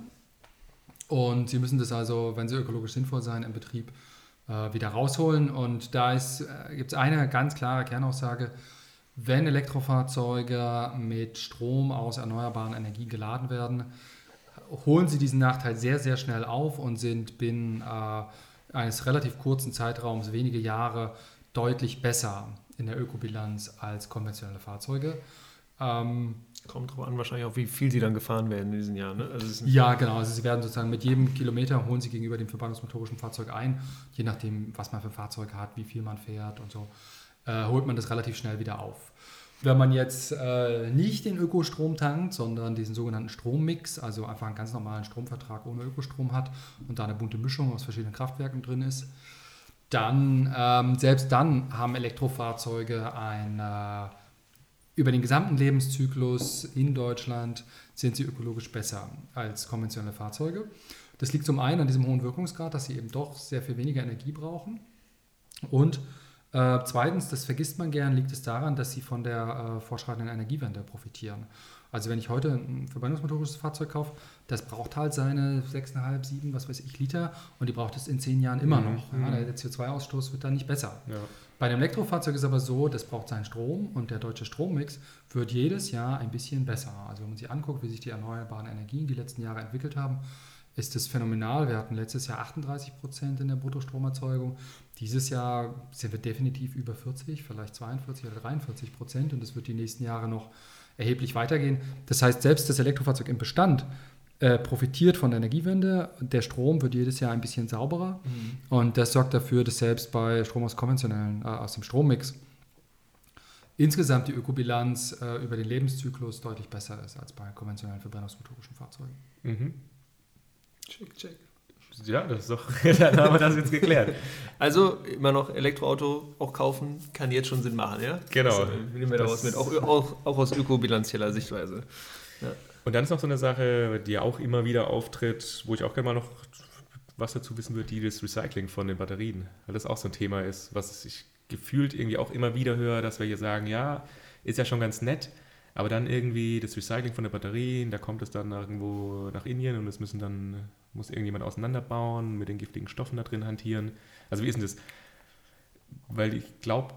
Und sie müssen das also, wenn sie ökologisch sinnvoll sein, im Betrieb äh, wieder rausholen. Und da äh, gibt es eine ganz klare Kernaussage. Wenn Elektrofahrzeuge mit Strom aus erneuerbaren Energien geladen werden, holen sie diesen Nachteil sehr, sehr schnell auf und sind binnen äh, eines relativ kurzen Zeitraums, wenige Jahre, deutlich besser in der Ökobilanz als konventionelle Fahrzeuge. Ähm, Kommt drauf an, wahrscheinlich auch, wie viel sie dann gefahren werden in diesen Jahren. Ne? Also ja, genau. Also sie werden sozusagen mit jedem Kilometer holen sie gegenüber dem verbrennungsmotorischen Fahrzeug ein, je nachdem, was man für Fahrzeuge hat, wie viel man fährt und so, äh, holt man das relativ schnell wieder auf. Wenn man jetzt äh, nicht den Ökostrom tankt, sondern diesen sogenannten Strommix, also einfach einen ganz normalen Stromvertrag ohne Ökostrom hat und da eine bunte Mischung aus verschiedenen Kraftwerken drin ist, dann, ähm, selbst dann haben Elektrofahrzeuge ein äh, über den gesamten Lebenszyklus in Deutschland sind sie ökologisch besser als konventionelle Fahrzeuge. Das liegt zum einen an diesem hohen Wirkungsgrad, dass sie eben doch sehr viel weniger Energie brauchen. Und äh, zweitens, das vergisst man gern, liegt es daran, dass sie von der äh, fortschreitenden Energiewende profitieren. Also wenn ich heute ein verbrennungsmotorisches Fahrzeug kaufe, das braucht halt seine 6,5, 7, was weiß ich, Liter und die braucht es in zehn Jahren immer mhm. noch. Ja, der CO2-Ausstoß wird dann nicht besser. Ja. Bei einem Elektrofahrzeug ist aber so, das braucht seinen Strom und der deutsche Strommix wird jedes Jahr ein bisschen besser. Also wenn man sich anguckt, wie sich die erneuerbaren Energien die letzten Jahre entwickelt haben, ist das phänomenal. Wir hatten letztes Jahr 38 Prozent in der Bruttostromerzeugung. Dieses Jahr sind wir definitiv über 40, vielleicht 42 oder 43 Prozent und das wird die nächsten Jahre noch erheblich weitergehen. Das heißt, selbst das Elektrofahrzeug im Bestand äh, profitiert von der Energiewende. Der Strom wird jedes Jahr ein bisschen sauberer mhm. und das sorgt dafür, dass selbst bei Strom aus konventionellen, äh, aus dem Strommix, insgesamt die Ökobilanz äh, über den Lebenszyklus deutlich besser ist als bei konventionellen verbrennungsmotorischen Fahrzeugen. Mhm. Check, check. Ja, das ist doch, dann haben wir das jetzt geklärt. Also immer noch Elektroauto auch kaufen, kann jetzt schon Sinn machen, ja? Genau. Das, äh, nehmen wir daraus mit, auch, auch, auch aus ökobilanzieller Sichtweise. Ja. Und dann ist noch so eine Sache, die auch immer wieder auftritt, wo ich auch gerne mal noch was dazu wissen würde, die das Recycling von den Batterien. Weil das auch so ein Thema ist, was ich gefühlt irgendwie auch immer wieder höre, dass wir hier sagen, ja, ist ja schon ganz nett, aber dann irgendwie das Recycling von den Batterien, da kommt es dann irgendwo nach Indien und es müssen dann, muss irgendjemand auseinanderbauen, mit den giftigen Stoffen da drin hantieren. Also wie ist denn das? Weil ich glaube,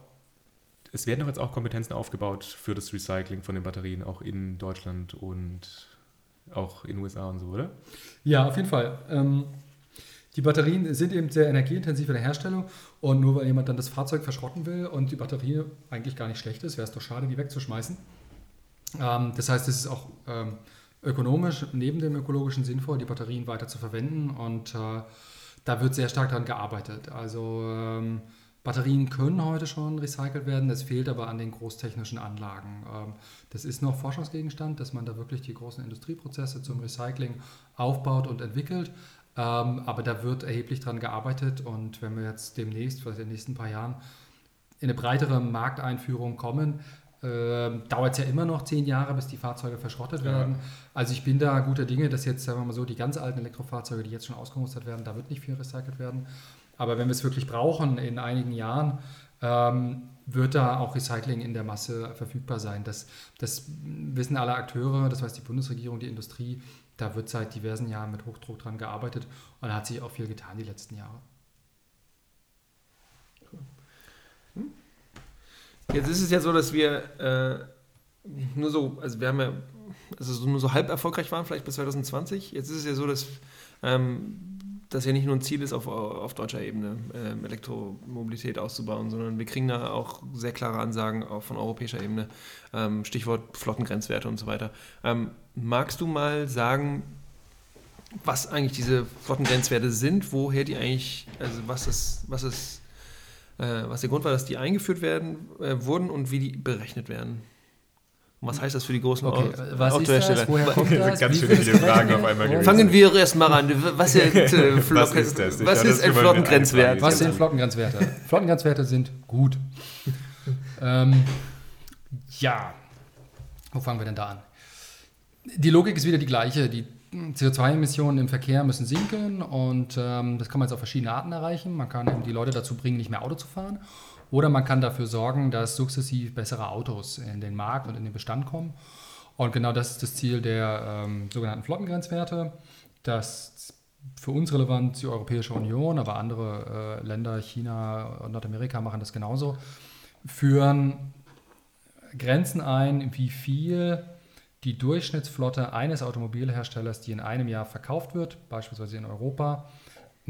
es werden doch jetzt auch Kompetenzen aufgebaut für das Recycling von den Batterien, auch in Deutschland und auch in den USA und so, oder? Ja, auf jeden Fall. Ähm, die Batterien sind eben sehr energieintensiv in der Herstellung und nur weil jemand dann das Fahrzeug verschrotten will und die Batterie eigentlich gar nicht schlecht ist, wäre es doch schade, die wegzuschmeißen. Ähm, das heißt, es ist auch ähm, ökonomisch neben dem ökologischen sinnvoll, die Batterien weiter zu verwenden und äh, da wird sehr stark daran gearbeitet. Also ähm, Batterien können heute schon recycelt werden, es fehlt aber an den großtechnischen Anlagen. Ähm, das ist noch Forschungsgegenstand, dass man da wirklich die großen Industrieprozesse zum Recycling aufbaut und entwickelt. Ähm, aber da wird erheblich dran gearbeitet und wenn wir jetzt demnächst, vielleicht in den nächsten paar Jahren, in eine breitere Markteinführung kommen, äh, dauert es ja immer noch zehn Jahre, bis die Fahrzeuge verschrottet ja. werden. Also ich bin da guter Dinge, dass jetzt, sagen wir mal so, die ganz alten Elektrofahrzeuge, die jetzt schon ausgemustert werden, da wird nicht viel recycelt werden. Aber wenn wir es wirklich brauchen in einigen Jahren, ähm, wird da auch Recycling in der Masse verfügbar sein. Das, das wissen alle Akteure, das weiß die Bundesregierung, die Industrie. Da wird seit diversen Jahren mit Hochdruck dran gearbeitet und da hat sich auch viel getan die letzten Jahre. Hm? Jetzt ist es ja so, dass wir äh, nur so, also wir haben ja, also nur so halb erfolgreich waren, vielleicht bis 2020. Jetzt ist es ja so, dass ähm, das ja nicht nur ein Ziel ist, auf, auf deutscher Ebene ähm, Elektromobilität auszubauen, sondern wir kriegen da auch sehr klare Ansagen auch von europäischer Ebene, ähm, Stichwort Flottengrenzwerte und so weiter. Ähm, magst du mal sagen, was eigentlich diese Flottengrenzwerte sind, woher die eigentlich, also was ist, was ist, äh, was der Grund war, dass die eingeführt werden, äh, wurden und wie die berechnet werden? Und was heißt das für die großen okay, was Autohersteller? Woher kommt das? Ganz schön viele Fragen auf einmal gewesen. Fangen wir erst mal an. Was, äh, was ist das? Was ist ein Flottengrenzwert? Was sind Flottengrenzwerte? Flottengrenzwerte sind gut. ähm, ja, wo fangen wir denn da an? Die Logik ist wieder die gleiche. Die CO2-Emissionen im Verkehr müssen sinken und ähm, das kann man jetzt auf verschiedene Arten erreichen. Man kann eben die Leute dazu bringen, nicht mehr Auto zu fahren oder man kann dafür sorgen, dass sukzessiv bessere Autos in den Markt und in den Bestand kommen. Und genau das ist das Ziel der ähm, sogenannten Flottengrenzwerte. Das für uns relevant die Europäische Union, aber andere äh, Länder, China und Nordamerika machen das genauso, führen Grenzen ein, wie viel die Durchschnittsflotte eines Automobilherstellers, die in einem Jahr verkauft wird, beispielsweise in Europa,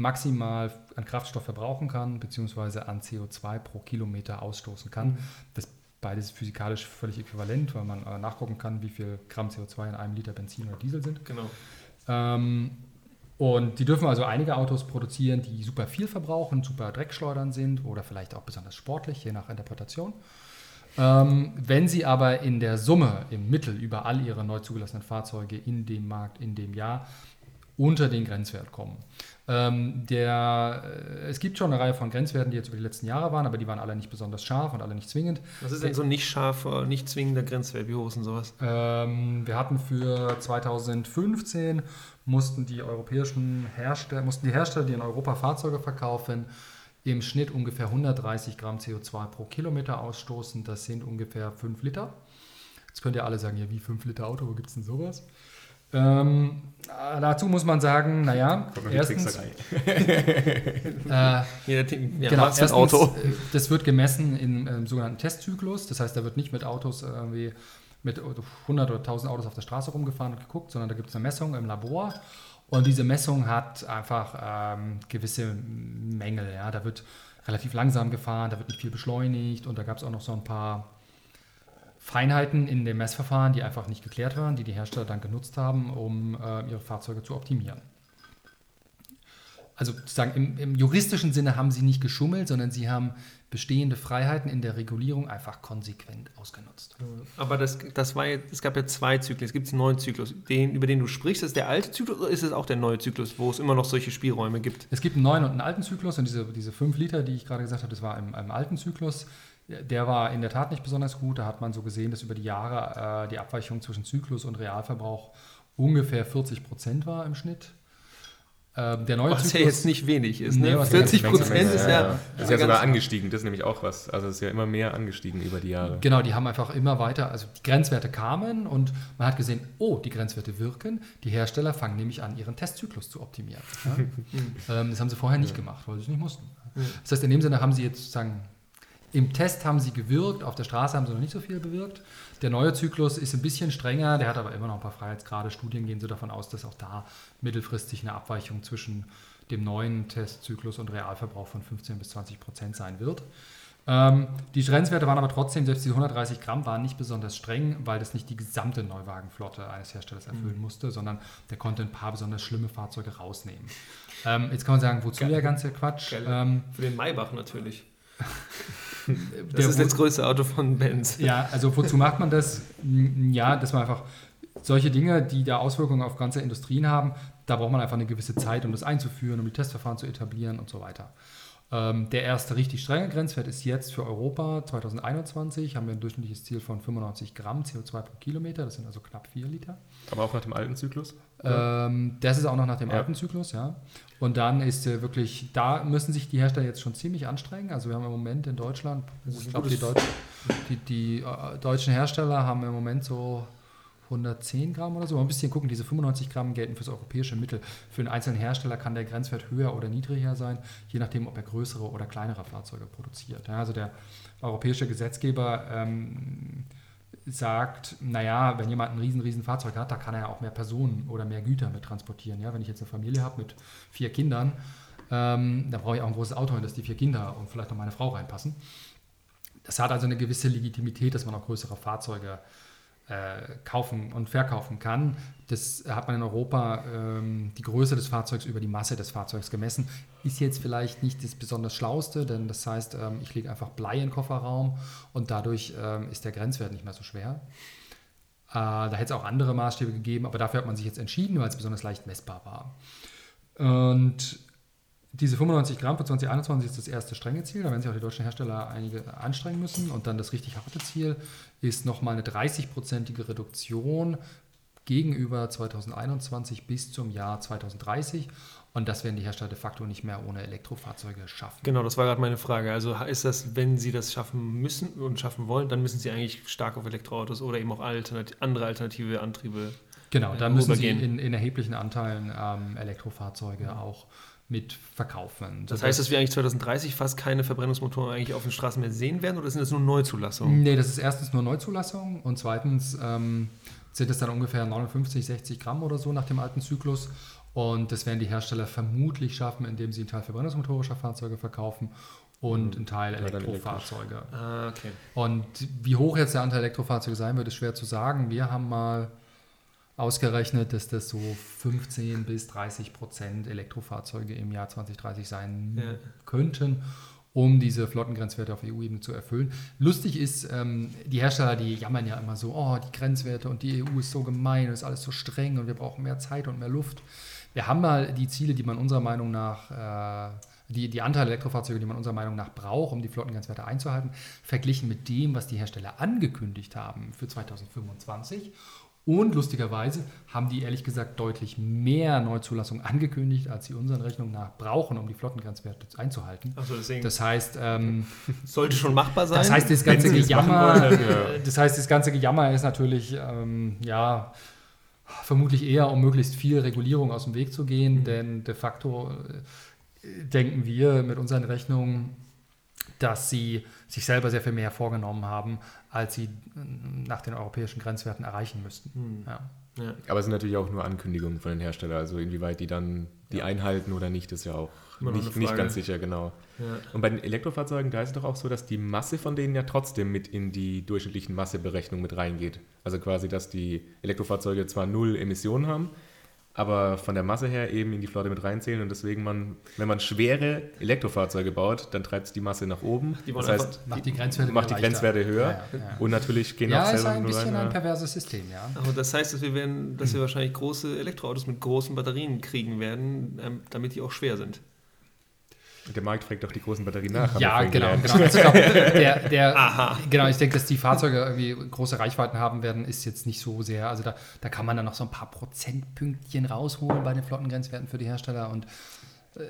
maximal an Kraftstoff verbrauchen kann, beziehungsweise an CO2 pro Kilometer ausstoßen kann. Mhm. Das beides physikalisch völlig äquivalent, weil man äh, nachgucken kann, wie viel Gramm CO2 in einem Liter Benzin oder Diesel sind. Genau. Ähm, und die dürfen also einige Autos produzieren, die super viel verbrauchen, super dreckschleudern sind oder vielleicht auch besonders sportlich, je nach Interpretation. Ähm, wenn sie aber in der Summe, im Mittel über all ihre neu zugelassenen Fahrzeuge in dem Markt, in dem Jahr, unter den Grenzwert kommen. Ähm, der, äh, es gibt schon eine Reihe von Grenzwerten, die jetzt über die letzten Jahre waren, aber die waren alle nicht besonders scharf und alle nicht zwingend. Was ist denn so ein nicht scharfer, nicht zwingender Grenzwert? Wie hoch ist denn sowas? Ähm, wir hatten für 2015 mussten die europäischen Hersteller, mussten die Hersteller, die in Europa Fahrzeuge verkaufen, im Schnitt ungefähr 130 Gramm CO2 pro Kilometer ausstoßen. Das sind ungefähr 5 Liter. Jetzt könnt ihr alle sagen, ja, wie 5 Liter Auto, wo gibt es denn sowas? Ähm, dazu muss man sagen, naja, erstens, äh, ja, genau, erstens Auto. Äh, das wird gemessen im äh, sogenannten Testzyklus. Das heißt, da wird nicht mit Autos irgendwie mit 100 oder 1000 Autos auf der Straße rumgefahren und geguckt, sondern da gibt es eine Messung im Labor. Und diese Messung hat einfach ähm, gewisse Mängel. Ja. Da wird relativ langsam gefahren, da wird nicht viel beschleunigt und da gab es auch noch so ein paar Feinheiten in dem Messverfahren, die einfach nicht geklärt waren, die die Hersteller dann genutzt haben, um äh, ihre Fahrzeuge zu optimieren. Also sozusagen im, im, juristischen Sinne haben sie nicht geschummelt, sondern sie haben bestehende Freiheiten in der Regulierung einfach konsequent ausgenutzt. Aber das, das war jetzt, es gab ja zwei Zyklen. Es gibt einen neuen Zyklus. Den, über den du sprichst, ist der alte Zyklus oder ist es auch der neue Zyklus, wo es immer noch solche Spielräume gibt? Es gibt einen neuen und einen alten Zyklus und diese, diese fünf Liter, die ich gerade gesagt habe, das war im, im alten Zyklus. Der war in der Tat nicht besonders gut. Da hat man so gesehen, dass über die Jahre äh, die Abweichung zwischen Zyklus und Realverbrauch ungefähr 40 Prozent war im Schnitt. Ähm, der neue was Zyklus, ja jetzt nicht wenig ist. Ne? Nee, 40 Prozent ist ja, ja, ist ja sogar angestiegen. Das ist nämlich auch was. Also es ist ja immer mehr angestiegen über die Jahre. Genau, die haben einfach immer weiter, also die Grenzwerte kamen und man hat gesehen, oh, die Grenzwerte wirken. Die Hersteller fangen nämlich an, ihren Testzyklus zu optimieren. Ja? ähm, das haben sie vorher nicht gemacht, weil sie es nicht mussten. Das heißt, in dem Sinne haben sie jetzt sozusagen im Test haben sie gewirkt, auf der Straße haben sie noch nicht so viel bewirkt. Der neue Zyklus ist ein bisschen strenger, der hat aber immer noch ein paar Freiheitsgrade. Studien gehen so davon aus, dass auch da mittelfristig eine Abweichung zwischen dem neuen Testzyklus und Realverbrauch von 15 bis 20 Prozent sein wird. Ähm, die Grenzwerte waren aber trotzdem, selbst die 130 Gramm waren nicht besonders streng, weil das nicht die gesamte Neuwagenflotte eines Herstellers erfüllen mhm. musste, sondern der konnte ein paar besonders schlimme Fahrzeuge rausnehmen. Ähm, jetzt kann man sagen, wozu Geil. der ganze Quatsch? Ähm, Für den Maybach natürlich. Das ist das größte Auto von Benz. Ja, also wozu macht man das? Ja, dass man einfach solche Dinge, die da Auswirkungen auf ganze Industrien haben, da braucht man einfach eine gewisse Zeit, um das einzuführen, um die Testverfahren zu etablieren und so weiter. Ähm, der erste richtig strenge Grenzwert ist jetzt für Europa 2021, haben wir ein durchschnittliches Ziel von 95 Gramm CO2 pro Kilometer, das sind also knapp 4 Liter. Aber auch nach dem alten Zyklus? Ähm, das ist auch noch nach dem ja. alten Zyklus, ja. Und dann ist äh, wirklich, da müssen sich die Hersteller jetzt schon ziemlich anstrengen. Also wir haben im Moment in Deutschland, ich glaube, die, Deutsch, die, die äh, deutschen Hersteller haben im Moment so 110 Gramm oder so. Mal ein bisschen gucken, diese 95 Gramm gelten für das europäische Mittel. Für einen einzelnen Hersteller kann der Grenzwert höher oder niedriger sein, je nachdem, ob er größere oder kleinere Fahrzeuge produziert. Ja, also der europäische Gesetzgeber ähm, sagt, naja, wenn jemand ein riesen, riesen Fahrzeug hat, da kann er ja auch mehr Personen oder mehr Güter mit transportieren. Ja, wenn ich jetzt eine Familie habe mit vier Kindern, ähm, dann brauche ich auch ein großes Auto, in das die vier Kinder und vielleicht noch meine Frau reinpassen. Das hat also eine gewisse Legitimität, dass man auch größere Fahrzeuge äh, kaufen und verkaufen kann. Das hat man in Europa ähm, die Größe des Fahrzeugs über die Masse des Fahrzeugs gemessen. Ist jetzt vielleicht nicht das besonders Schlauste, denn das heißt, ähm, ich lege einfach Blei in den Kofferraum und dadurch ähm, ist der Grenzwert nicht mehr so schwer. Äh, da hätte es auch andere Maßstäbe gegeben, aber dafür hat man sich jetzt entschieden, weil es besonders leicht messbar war. Und diese 95 Gramm für 2021 ist das erste strenge Ziel. Da werden sich auch die deutschen Hersteller einige anstrengen müssen. Und dann das richtig harte Ziel ist nochmal eine 30-prozentige Reduktion gegenüber 2021 bis zum Jahr 2030. Und das werden die Hersteller de facto nicht mehr ohne Elektrofahrzeuge schaffen. Genau, das war gerade meine Frage. Also ist das, wenn sie das schaffen müssen und schaffen wollen, dann müssen sie eigentlich stark auf Elektroautos oder eben auch alternativ, andere alternative Antriebe. Genau, da müssen sie in, in, erheblichen Anteilen ähm, Elektrofahrzeuge ja. auch mit verkaufen. Das heißt, dass wir eigentlich 2030 fast keine Verbrennungsmotoren eigentlich auf den Straßen mehr sehen werden oder sind das nur Neuzulassungen? Nee, das ist erstens nur Neuzulassung und zweitens ähm, sind es dann ungefähr 59, 60 Gramm oder so nach dem alten Zyklus. Und das werden die Hersteller vermutlich schaffen, indem sie einen Teil verbrennungsmotorischer Fahrzeuge verkaufen und einen Teil Elektrofahrzeuge. Ah, okay. Und wie hoch jetzt der Anteil Elektrofahrzeuge sein wird, ist schwer zu sagen. Wir haben mal ausgerechnet, dass das so 15 bis 30 Prozent Elektrofahrzeuge im Jahr 2030 sein ja. könnten, um diese Flottengrenzwerte auf EU-Ebene zu erfüllen. Lustig ist, ähm, die Hersteller, die jammern ja immer so, oh, die Grenzwerte und die EU ist so gemein und ist alles so streng und wir brauchen mehr Zeit und mehr Luft. Wir haben mal die Ziele, die man unserer Meinung nach, äh, die, die Anteile Elektrofahrzeuge, die man unserer Meinung nach braucht, um die Flottengrenzwerte einzuhalten, verglichen mit dem, was die Hersteller angekündigt haben für 2025 und lustigerweise haben die ehrlich gesagt deutlich mehr Neuzulassungen angekündigt, als sie unseren Rechnungen nach brauchen, um die Flottengrenzwerte einzuhalten. So, das heißt, ähm, sollte schon machbar sein. Das heißt, das ganze Gejammer, das heißt, das ganze Gejammer ist natürlich ähm, ja vermutlich eher, um möglichst viel Regulierung aus dem Weg zu gehen, mhm. denn de facto äh, denken wir mit unseren Rechnungen, dass sie sich selber sehr viel mehr vorgenommen haben, als sie nach den europäischen Grenzwerten erreichen müssten. Hm. Ja. Ja. Aber es sind natürlich auch nur Ankündigungen von den Herstellern. Also inwieweit die dann die ja. einhalten oder nicht, ist ja auch nicht, nicht, ganz sicher, genau. Ja. Und bei den Elektrofahrzeugen, da ist es doch auch so, dass die Masse von denen ja trotzdem mit in die durchschnittlichen Masseberechnung mit reingeht. Also quasi, dass die Elektrofahrzeuge zwar null Emissionen haben, aber von der Masse her eben in die Flotte mit reinzählen und deswegen man, wenn man schwere Elektrofahrzeuge baut, dann treibt es die Masse nach oben. das heißt, macht die Grenzwerte, macht die Grenzwerte höher ja, ja, ja. und natürlich gehen ja, auch selber Ja, ist ein bisschen rein, ein perverses System, ja. Aber das heißt, dass wir, werden, dass wir wahrscheinlich große Elektroautos mit großen Batterien kriegen werden, ähm, damit die auch schwer sind. Der Markt fragt doch die großen Batterien nach. Ja, genau. genau. Also ich glaub, der, der, genau, ich denke, dass die Fahrzeuge irgendwie große Reichweiten haben werden, ist jetzt nicht so sehr. Also da, da kann man dann noch so ein paar Prozentpünktchen rausholen bei den Flottengrenzwerten für die Hersteller. Und, äh,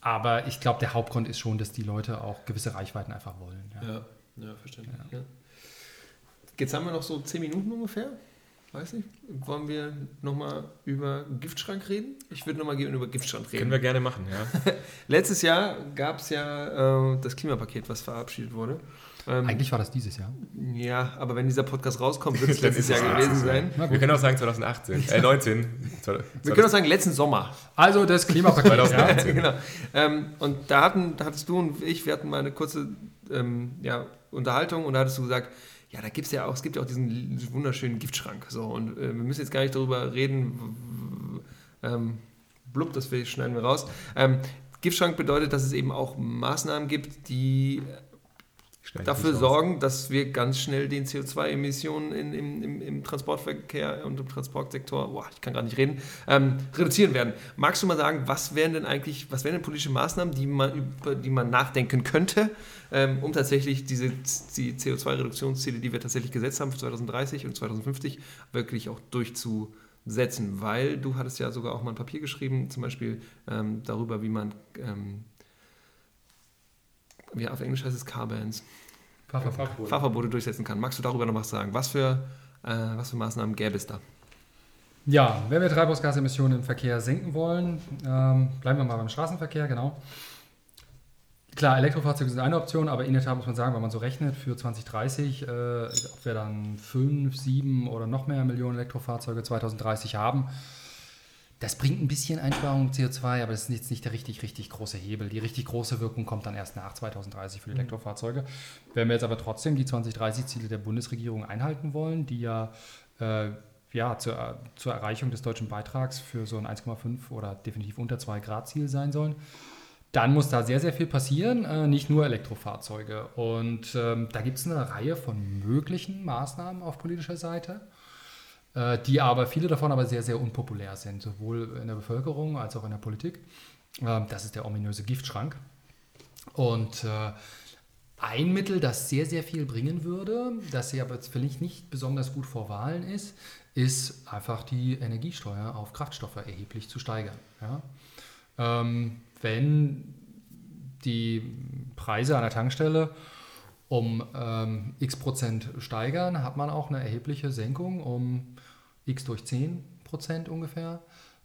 aber ich glaube, der Hauptgrund ist schon, dass die Leute auch gewisse Reichweiten einfach wollen. Ja, ja, ja verständlich. Ja. Jetzt haben wir noch so zehn Minuten ungefähr weiß nicht, wollen wir nochmal über Giftschrank reden? Ich würde nochmal über Giftschrank reden. Können wir gerne machen, ja. Letztes Jahr gab es ja äh, das Klimapaket, was verabschiedet wurde. Ähm, Eigentlich war das dieses Jahr. Ja, aber wenn dieser Podcast rauskommt, wird es letztes Jahr gewesen sein. Wir können auch sagen 2018, äh 19. wir können auch sagen letzten Sommer. Also das Klimapaket. 2019. ja, genau. Ähm, und da, hatten, da hattest du und ich, wir hatten mal eine kurze ähm, ja, Unterhaltung und da hattest du gesagt, ja, da gibt es ja auch, es gibt ja auch diesen wunderschönen Giftschrank. So, und äh, wir müssen jetzt gar nicht darüber reden, ähm, blub, das schneiden wir raus. Ähm, Giftschrank bedeutet, dass es eben auch Maßnahmen gibt, die dafür sorgen, dass wir ganz schnell den CO2-Emissionen im, im, im, Transportverkehr und im Transportsektor, boah, ich kann gar nicht reden, ähm, reduzieren werden. Magst du mal sagen, was wären denn eigentlich, was wären denn politische Maßnahmen, die man, über die man nachdenken könnte, ähm, um tatsächlich diese die CO2-Reduktionsziele, die wir tatsächlich gesetzt haben für 2030 und 2050, wirklich auch durchzusetzen? Weil du hattest ja sogar auch mal ein Papier geschrieben, zum Beispiel ähm, darüber, wie man ähm, wie auf Englisch heißt es Carbans. Fahrverbote. Fahrverbote durchsetzen kann. Magst du darüber noch was sagen? Was für, äh, was für Maßnahmen gäbe es da? Ja, wenn wir Treibhausgasemissionen im Verkehr senken wollen, ähm, bleiben wir mal beim Straßenverkehr, genau. Klar, Elektrofahrzeuge sind eine Option, aber in der Tat muss man sagen, wenn man so rechnet, für 2030, äh, ob wir dann 5, 7 oder noch mehr Millionen Elektrofahrzeuge 2030 haben, das bringt ein bisschen Einsparung CO2, aber das ist jetzt nicht der richtig, richtig große Hebel. Die richtig große Wirkung kommt dann erst nach 2030 für die mhm. Elektrofahrzeuge. Wenn wir jetzt aber trotzdem die 2030-Ziele der Bundesregierung einhalten wollen, die ja, äh, ja zur, zur Erreichung des deutschen Beitrags für so ein 1,5 oder definitiv unter 2 Grad Ziel sein sollen, dann muss da sehr, sehr viel passieren, äh, nicht nur Elektrofahrzeuge. Und ähm, da gibt es eine Reihe von möglichen Maßnahmen auf politischer Seite. Äh, die aber viele davon aber sehr, sehr unpopulär sind, sowohl in der Bevölkerung als auch in der Politik. Ähm, das ist der ominöse Giftschrank. Und äh, ein Mittel, das sehr, sehr viel bringen würde, das sie aber vielleicht nicht besonders gut vor Wahlen ist, ist einfach die Energiesteuer auf Kraftstoffe erheblich zu steigern. Ja? Ähm, wenn die Preise an der Tankstelle um ähm, x Prozent steigern, hat man auch eine erhebliche Senkung um x durch 10 Prozent ungefähr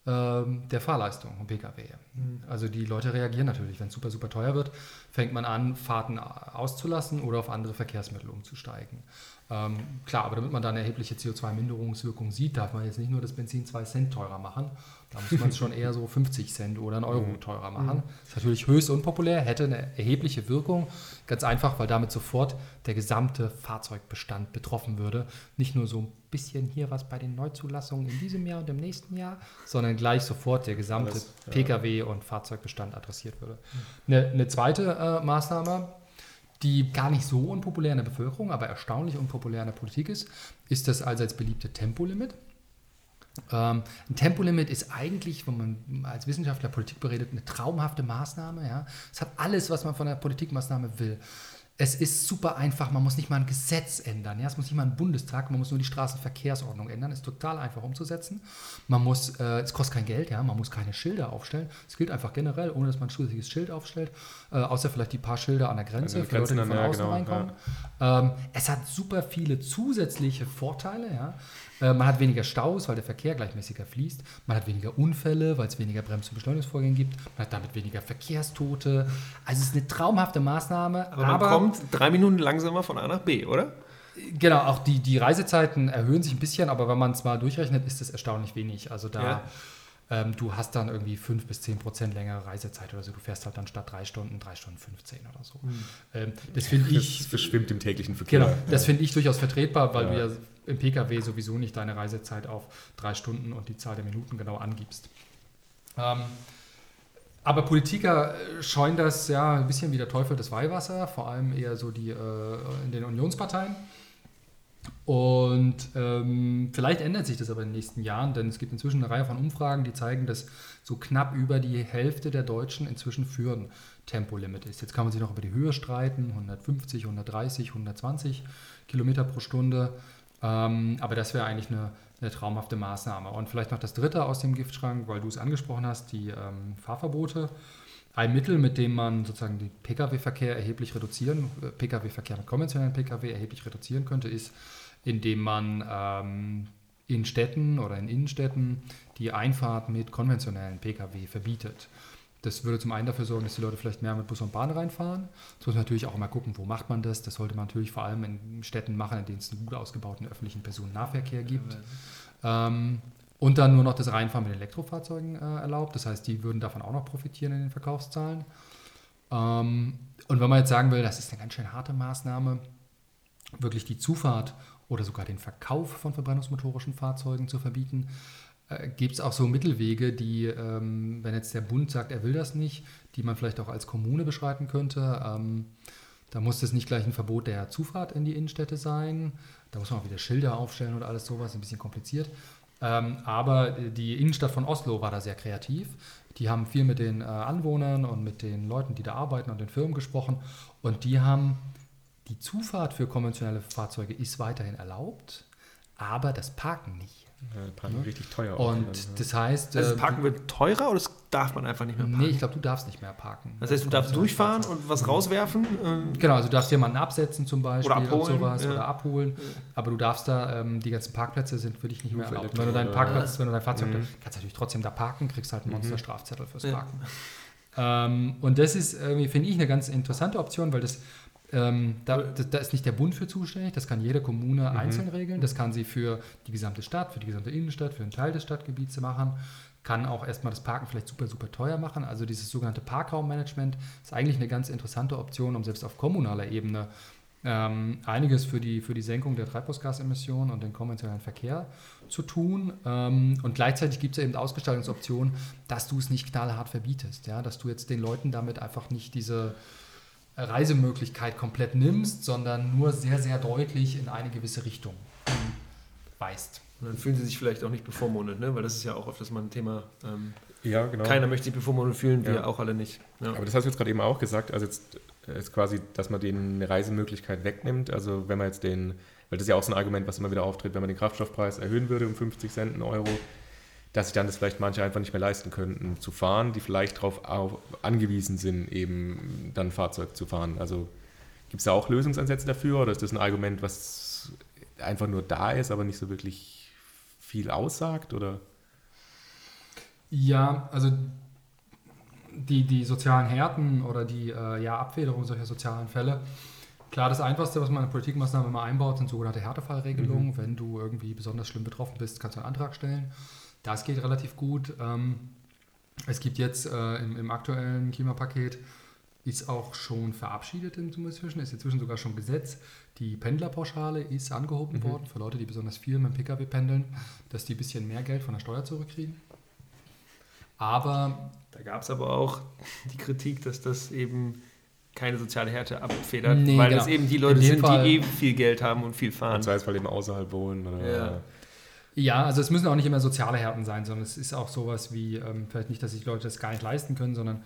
ähm, der Fahrleistung vom Pkw. Mhm. Also die Leute reagieren natürlich, wenn es super, super teuer wird, fängt man an, Fahrten auszulassen oder auf andere Verkehrsmittel umzusteigen. Ähm, klar, aber damit man da eine erhebliche CO2-Minderungswirkung sieht, darf man jetzt nicht nur das Benzin 2 Cent teurer machen. Da muss man es schon eher so 50 Cent oder einen Euro mhm. teurer machen. Mhm. Das ist natürlich höchst unpopulär, hätte eine erhebliche Wirkung. Ganz einfach, weil damit sofort der gesamte Fahrzeugbestand betroffen würde. Nicht nur so ein bisschen hier was bei den Neuzulassungen in diesem Jahr und im nächsten Jahr, sondern gleich sofort der gesamte das, ja. Pkw- und Fahrzeugbestand adressiert würde. Eine, eine zweite äh, Maßnahme, die gar nicht so unpopulär in der Bevölkerung, aber erstaunlich unpopulär in der Politik ist, ist das allseits beliebte Tempolimit. Ähm, ein Tempolimit ist eigentlich, wenn man als Wissenschaftler Politik beredet, eine traumhafte Maßnahme. Ja? Es hat alles, was man von der Politikmaßnahme will es ist super einfach, man muss nicht mal ein Gesetz ändern. Ja? Es muss nicht mal ein Bundestag, man muss nur die Straßenverkehrsordnung ändern. Es ist total einfach umzusetzen. Man muss, äh, es kostet kein Geld, ja? man muss keine Schilder aufstellen. Es gilt einfach generell, ohne dass man ein zusätzliches Schild aufstellt, äh, außer vielleicht die paar Schilder an der Grenze also für Leute, die von ja, außen genau, reinkommen. Ähm, es hat super viele zusätzliche Vorteile. Ja? Äh, man hat weniger Staus, weil der Verkehr gleichmäßiger fließt. Man hat weniger Unfälle, weil es weniger Brems- und Beschleunigungsvorgänge gibt. Man hat damit weniger Verkehrstote. Also es ist eine traumhafte Maßnahme. Aber, aber man kommt drei Minuten langsamer von A nach B, oder? Genau, auch die, die Reisezeiten erhöhen sich ein bisschen, aber wenn man es mal durchrechnet, ist es erstaunlich wenig. Also da... Ja. Ähm, du hast dann irgendwie 5 bis 10 Prozent längere Reisezeit oder so. Du fährst halt dann statt drei Stunden, drei Stunden 15 oder so. Mhm. Ähm, das finde ich. Das verschwimmt im täglichen Verkehr. Genau, das finde ich durchaus vertretbar, weil ja. du ja im Pkw sowieso nicht deine Reisezeit auf drei Stunden und die Zahl der Minuten genau angibst. Ähm, aber Politiker äh, scheuen das ja ein bisschen wie der Teufel des Weihwasser, vor allem eher so die äh, in den Unionsparteien. Und ähm, vielleicht ändert sich das aber in den nächsten Jahren, denn es gibt inzwischen eine Reihe von Umfragen, die zeigen, dass so knapp über die Hälfte der Deutschen inzwischen für ein Tempolimit ist. Jetzt kann man sich noch über die Höhe streiten, 150, 130, 120 Kilometer pro Stunde. Ähm, aber das wäre eigentlich eine, eine, traumhafte Maßnahme. Und vielleicht noch das Dritte aus dem Giftschrank, weil du es angesprochen hast, die ähm, Fahrverbote. Ein Mittel, mit dem man sozusagen den Pkw-Verkehr erheblich reduzieren, äh, Pkw-Verkehr mit konventionellen Pkw erheblich reduzieren könnte, ist, indem man ähm, in Städten oder in Innenstädten die Einfahrt mit konventionellen Pkw verbietet. Das würde zum einen dafür sorgen, dass die Leute vielleicht mehr mit Bus und Bahn reinfahren. Das muss man natürlich auch immer gucken, wo macht man das. Das sollte man natürlich vor allem in Städten machen, in denen es einen gut ausgebauten öffentlichen Personennahverkehr gibt. Ähm, und dann nur noch das Reinfahren mit Elektrofahrzeugen äh, erlaubt. Das heißt, die würden davon auch noch profitieren in den Verkaufszahlen. Ähm, und wenn man jetzt sagen will, das ist eine ganz schön harte Maßnahme, wirklich die Zufahrt oder sogar den Verkauf von verbrennungsmotorischen Fahrzeugen zu verbieten, äh, gibt es auch so Mittelwege, die, ähm, wenn jetzt der Bund sagt, er will das nicht, die man vielleicht auch als Kommune beschreiten könnte. Ähm, da muss es nicht gleich ein Verbot der Zufahrt in die Innenstädte sein. Da muss man auch wieder Schilder aufstellen und alles sowas, ein bisschen kompliziert. Ähm, aber die Innenstadt von Oslo war da sehr kreativ. Die haben viel mit den äh, Anwohnern und mit den Leuten, die da arbeiten und den Firmen gesprochen. Und die haben die Zufahrt für konventionelle Fahrzeuge ist weiterhin erlaubt, aber das Parken nicht. Ja, Parken ja. richtig teuer. Und dann, das heißt. Also das ähm, Parken wird teurer oder das darf man einfach nicht mehr parken? Nee, ich glaube, du darfst nicht mehr parken. Das heißt, du darfst durchfahren und was rauswerfen? Ähm, genau, also du darfst jemanden absetzen zum Beispiel oder abholen, sowas ja. oder abholen. Aber du darfst da, ähm, die ganzen Parkplätze sind für dich nicht mehr erlaubt. Wenn du deinen Parkplatz, wenn du dein Fahrzeug, mhm. kannst du natürlich trotzdem da parken, kriegst halt einen mhm. Monster-Strafzettel fürs Parken. Ähm, und das ist irgendwie, finde ich, eine ganz interessante Option, weil das ähm, da, da, ist nicht der Bund für zuständig, das kann jede Kommune mhm. einzeln regeln. Das kann sie für die gesamte Stadt, für die gesamte Innenstadt, für einen Teil des Stadtgebiets machen. Kann auch erstmal das Parken vielleicht super, super teuer machen. Also dieses sogenannte Parkraummanagement ist eigentlich eine ganz interessante Option, um selbst auf kommunaler Ebene ähm, einiges für die, für die Senkung der Treibhausgasemissionen und den konventionellen Verkehr zu tun. Ähm, und gleichzeitig gibt es eben Ausgestaltungsoptionen, dass du es nicht knallhart verbietest. Ja? Dass du jetzt den Leuten damit einfach nicht diese Reisemöglichkeit komplett nimmst, sondern nur sehr, sehr deutlich in eine gewisse Richtung weist. Und dann fühlen sie sich vielleicht auch nicht bevormundet, ne? weil das ist ja auch oft das mal ein Thema. Ähm, ja, genau. Keiner möchte sich bevormundet fühlen, wir ja. auch alle nicht. Ja. Aber das hast du jetzt gerade eben auch gesagt, also jetzt, jetzt quasi, dass man denen eine Reisemöglichkeit wegnimmt. Also wenn man jetzt den, weil das ist ja auch so ein Argument, was immer wieder auftritt, wenn man den Kraftstoffpreis erhöhen würde um 50 Cent, einen Euro, dass sich dann das vielleicht manche einfach nicht mehr leisten könnten zu fahren, die vielleicht darauf angewiesen sind, eben dann Fahrzeug zu fahren. Also gibt es da auch Lösungsansätze dafür oder ist das ein Argument, was einfach nur da ist, aber nicht so wirklich viel aussagt? Oder? Ja, also die, die sozialen Härten oder die äh, ja, Abfederung solcher sozialen Fälle. Klar, das Einfachste, was man in Politikmaßnahmen immer einbaut, sind sogenannte Härtefallregelungen. Mhm. Wenn du irgendwie besonders schlimm betroffen bist, kannst du einen Antrag stellen. Das geht relativ gut. Ähm, es gibt jetzt äh, im, im, aktuellen Klimapaket, ist auch schon verabschiedet inzwischen, ist inzwischen sogar schon Gesetz. Die Pendlerpauschale ist angehoben mhm. worden für Leute, die besonders viel mit dem Pkw pendeln, dass die ein bisschen mehr Geld von der Steuer zurückkriegen. Aber. Da gab es aber auch die Kritik, dass das eben keine soziale Härte abfedert, nee, weil genau. das eben die Leute sind, Fall, die eh viel Geld haben und viel fahren. Und sei es, weil eben außerhalb wohnen. Oder ja. Ja, also es müssen auch nicht immer soziale Härten sein, sondern es ist auch sowas wie, ähm, vielleicht nicht, dass sich Leute das gar nicht leisten können, sondern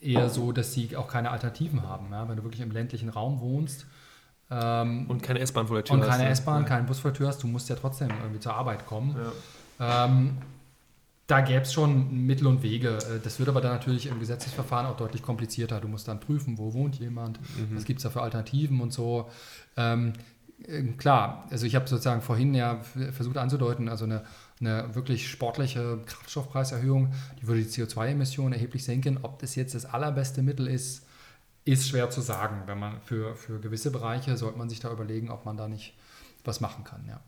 eher so, dass sie auch keine Alternativen haben. Ja? Wenn du wirklich im ländlichen Raum wohnst. Ähm, und keine S-Bahn vor der Tür Und keine S-Bahn, ja. keinen Bus vor der Tür hast, du musst ja trotzdem irgendwie zur Arbeit kommen. Ja. Ähm, da gäbe es schon Mittel und Wege. Äh, das wird aber dann natürlich im Gesetzesverfahren auch deutlich komplizierter. Du musst dann prüfen, wo wohnt jemand, mhm. was gibt es da für Alternativen und so. Ähm, klar, also ich habe sozusagen vorhin ja versucht anzudeuten, also eine, eine wirklich sportliche Kraftstoffpreiserhöhung, die würde die CO2-Emissionen erheblich senken. Ob das jetzt das allerbeste Mittel ist, ist schwer zu sagen. Wenn man für, für gewisse Bereiche sollte man sich da überlegen, ob man da nicht was machen kann, ja.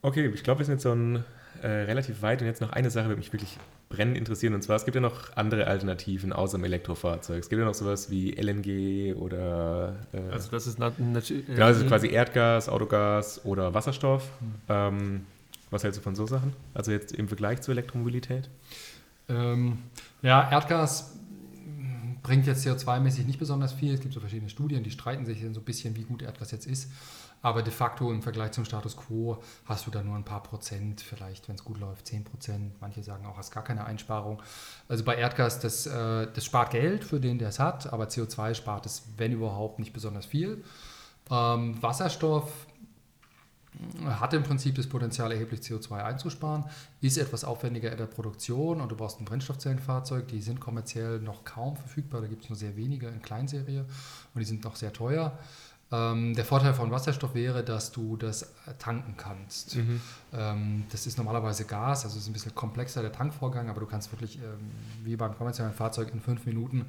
Okay, ich glaube, wir sind jetzt ein, äh, relativ weit und jetzt noch eine Sache würde mich wirklich brennend interessieren. Und zwar, es gibt ja noch andere Alternativen außer dem Elektrofahrzeug. Es gibt ja noch sowas wie LNG oder. Äh, also, das ist natürlich. Genau, das ist quasi Erdgas, Autogas oder Wasserstoff. Mhm. Ähm, was hältst du von so Sachen? Also, jetzt im Vergleich zur Elektromobilität? Ähm, ja, Erdgas bringt jetzt CO2-mäßig nicht besonders viel. Es gibt so verschiedene Studien, die streiten sich so ein bisschen, wie gut Erdgas jetzt ist. Aber de facto im Vergleich zum Status quo hast du da nur ein paar Prozent, vielleicht, wenn es gut läuft, 10 Prozent. Manche sagen auch, hast gar keine Einsparung. Also bei Erdgas, das, äh, das spart Geld für den, der es hat, aber CO2 spart es, wenn überhaupt, nicht besonders viel. Ähm, Wasserstoff hat im Prinzip das Potenzial, erheblich CO2 einzusparen, ist etwas aufwendiger in der Produktion und du brauchst ein Brennstoffzellenfahrzeug, die sind kommerziell noch kaum verfügbar, da gibt es nur sehr wenige in Kleinserie und die sind noch sehr teuer. Ähm, der Vorteil von Wasserstoff wäre, dass du das tanken kannst. Mhm. Ähm, das ist normalerweise Gas, also es ist ein bisschen komplexer der Tankvorgang, aber du kannst wirklich ähm, wie beim konventionellen Fahrzeug in fünf Minuten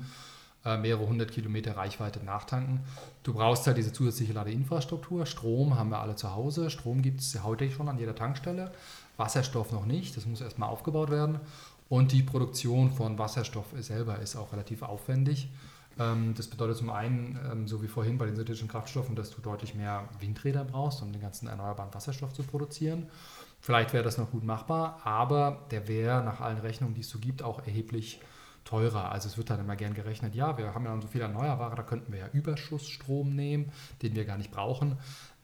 äh, mehrere hundert Kilometer Reichweite nachtanken. Du brauchst halt diese zusätzliche Ladeinfrastruktur. Strom haben wir alle zu Hause. Strom gibt es heute schon an jeder Tankstelle. Wasserstoff noch nicht. Das muss erstmal aufgebaut werden. Und die Produktion von Wasserstoff selber ist auch relativ aufwendig. Ähm, das bedeutet zum einen, ähm, so wie vorhin bei den synthetischen Kraftstoffen, dass du deutlich mehr Windräder brauchst, um den ganzen erneuerbaren Wasserstoff zu produzieren. Vielleicht wäre das noch gut machbar, aber der wäre nach allen Rechnungen, die es so gibt, auch erheblich teurer. Also es wird dann immer gern gerechnet, ja, wir haben ja so viel Erneuerbare, da könnten wir ja Überschussstrom nehmen, den wir gar nicht brauchen.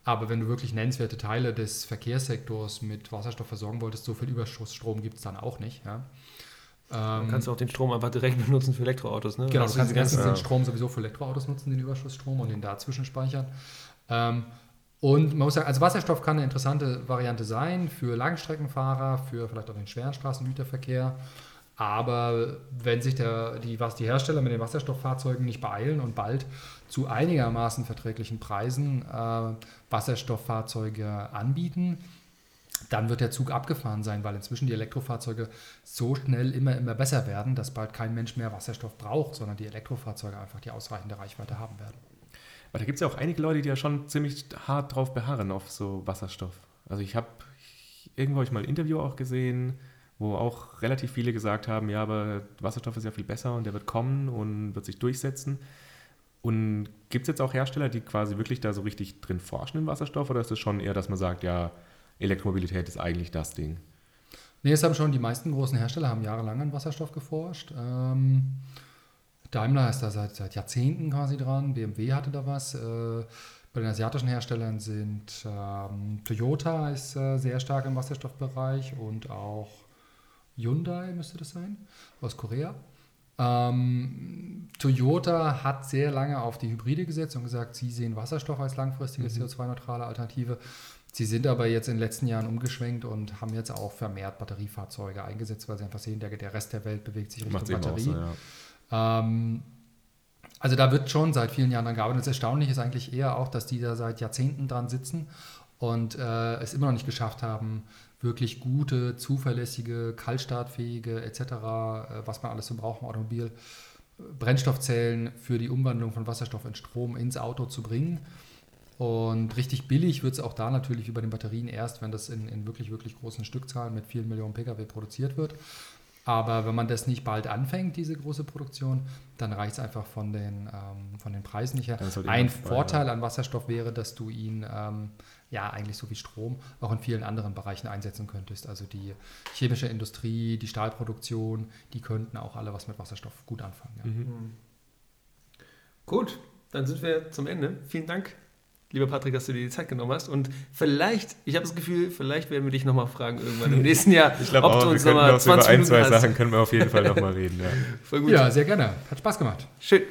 Aber wenn du wirklich nennenswerte Teile des Verkehrssektors mit Wasserstoff versorgen wolltest, so viel Überschussstrom gibt es dann auch nicht. Ja. Ähm, kannst du auch den Strom einfach direkt benutzen für Elektroautos, ne? Genau, du kannst den Strom sowieso für Elektroautos nutzen, den Überschussstrom und den dazwischen speichern. Ähm, und man muss sagen, also Wasserstoff kann eine interessante Variante sein für Langstreckenfahrer, für vielleicht auch den schweren Straßengüterverkehr. Aber wenn sich der, die, was die Hersteller mit den Wasserstofffahrzeugen nicht beeilen und bald zu einigermaßen verträglichen Preisen äh, Wasserstofffahrzeuge anbieten, dann wird der Zug abgefahren sein, weil inzwischen die Elektrofahrzeuge so schnell immer, immer besser werden, dass bald kein Mensch mehr Wasserstoff braucht, sondern die Elektrofahrzeuge einfach die ausreichende Reichweite haben werden. Aber da gibt es ja auch einige Leute, die ja schon ziemlich hart drauf beharren auf so Wasserstoff. Also ich habe irgendwo ich mal ein Interview auch gesehen, wo auch relativ viele gesagt haben, ja, aber Wasserstoff ist ja viel besser und der wird kommen und wird sich durchsetzen. Und gibt es jetzt auch Hersteller, die quasi wirklich da so richtig drin forschen in Wasserstoff oder ist es schon eher, dass man sagt, ja, Elektromobilität ist eigentlich das Ding? Nee, es haben schon die meisten großen Hersteller haben jahrelang an Wasserstoff geforscht. Ähm, Daimler ist da seit, seit Jahrzehnten quasi dran, BMW hatte da was. Äh, bei den asiatischen Herstellern sind ähm, Toyota ist äh, sehr stark im Wasserstoffbereich und auch Hyundai müsste das sein, aus Korea. Ähm, Toyota hat sehr lange auf die Hybride gesetzt und gesagt, sie sehen Wasserstoff als langfristige mhm. CO2-neutrale Alternative. Sie sind aber jetzt in den letzten Jahren umgeschwenkt und haben jetzt auch vermehrt Batteriefahrzeuge eingesetzt, weil sie einfach sehen, der, der Rest der Welt bewegt sich Richtung Batterie. So, ja. ähm, also da wird schon seit vielen Jahren dran gearbeitet. Das Erstaunliche ist eigentlich eher auch, dass die da seit Jahrzehnten dran sitzen und äh, es immer noch nicht geschafft haben, wirklich gute, zuverlässige, kaltstartfähige etc., äh, was man alles so braucht im Automobil, Brennstoffzellen für die Umwandlung von Wasserstoff in Strom ins Auto zu bringen. Und richtig billig wird es auch da natürlich wie bei den Batterien erst, wenn das in, in wirklich, wirklich großen Stückzahlen mit vielen Millionen Pkw produziert wird. Aber wenn man das nicht bald anfängt, diese große Produktion, dann reicht es einfach von den, ähm, von den Preisen nicht her. Ein Vorteil an Wasserstoff wäre, dass du ihn ähm, ja eigentlich so wie Strom auch in vielen anderen Bereichen einsetzen könntest. Also die chemische Industrie, die Stahlproduktion, die könnten auch alle was mit Wasserstoff gut anfangen. Ja. Mhm. Gut, dann sind wir zum Ende. Vielen Dank lieber Patrick, dass du dir die Zeit genommen hast. Und vielleicht, ich habe das Gefühl, vielleicht werden wir dich nochmal fragen irgendwann im nächsten Jahr. ich glaube auch, du uns wir können noch 20 über ein, zwei hast. Sachen können wir auf jeden Fall nochmal reden. Ja. Voll gut. ja, sehr gerne. Hat Spaß gemacht. Schön.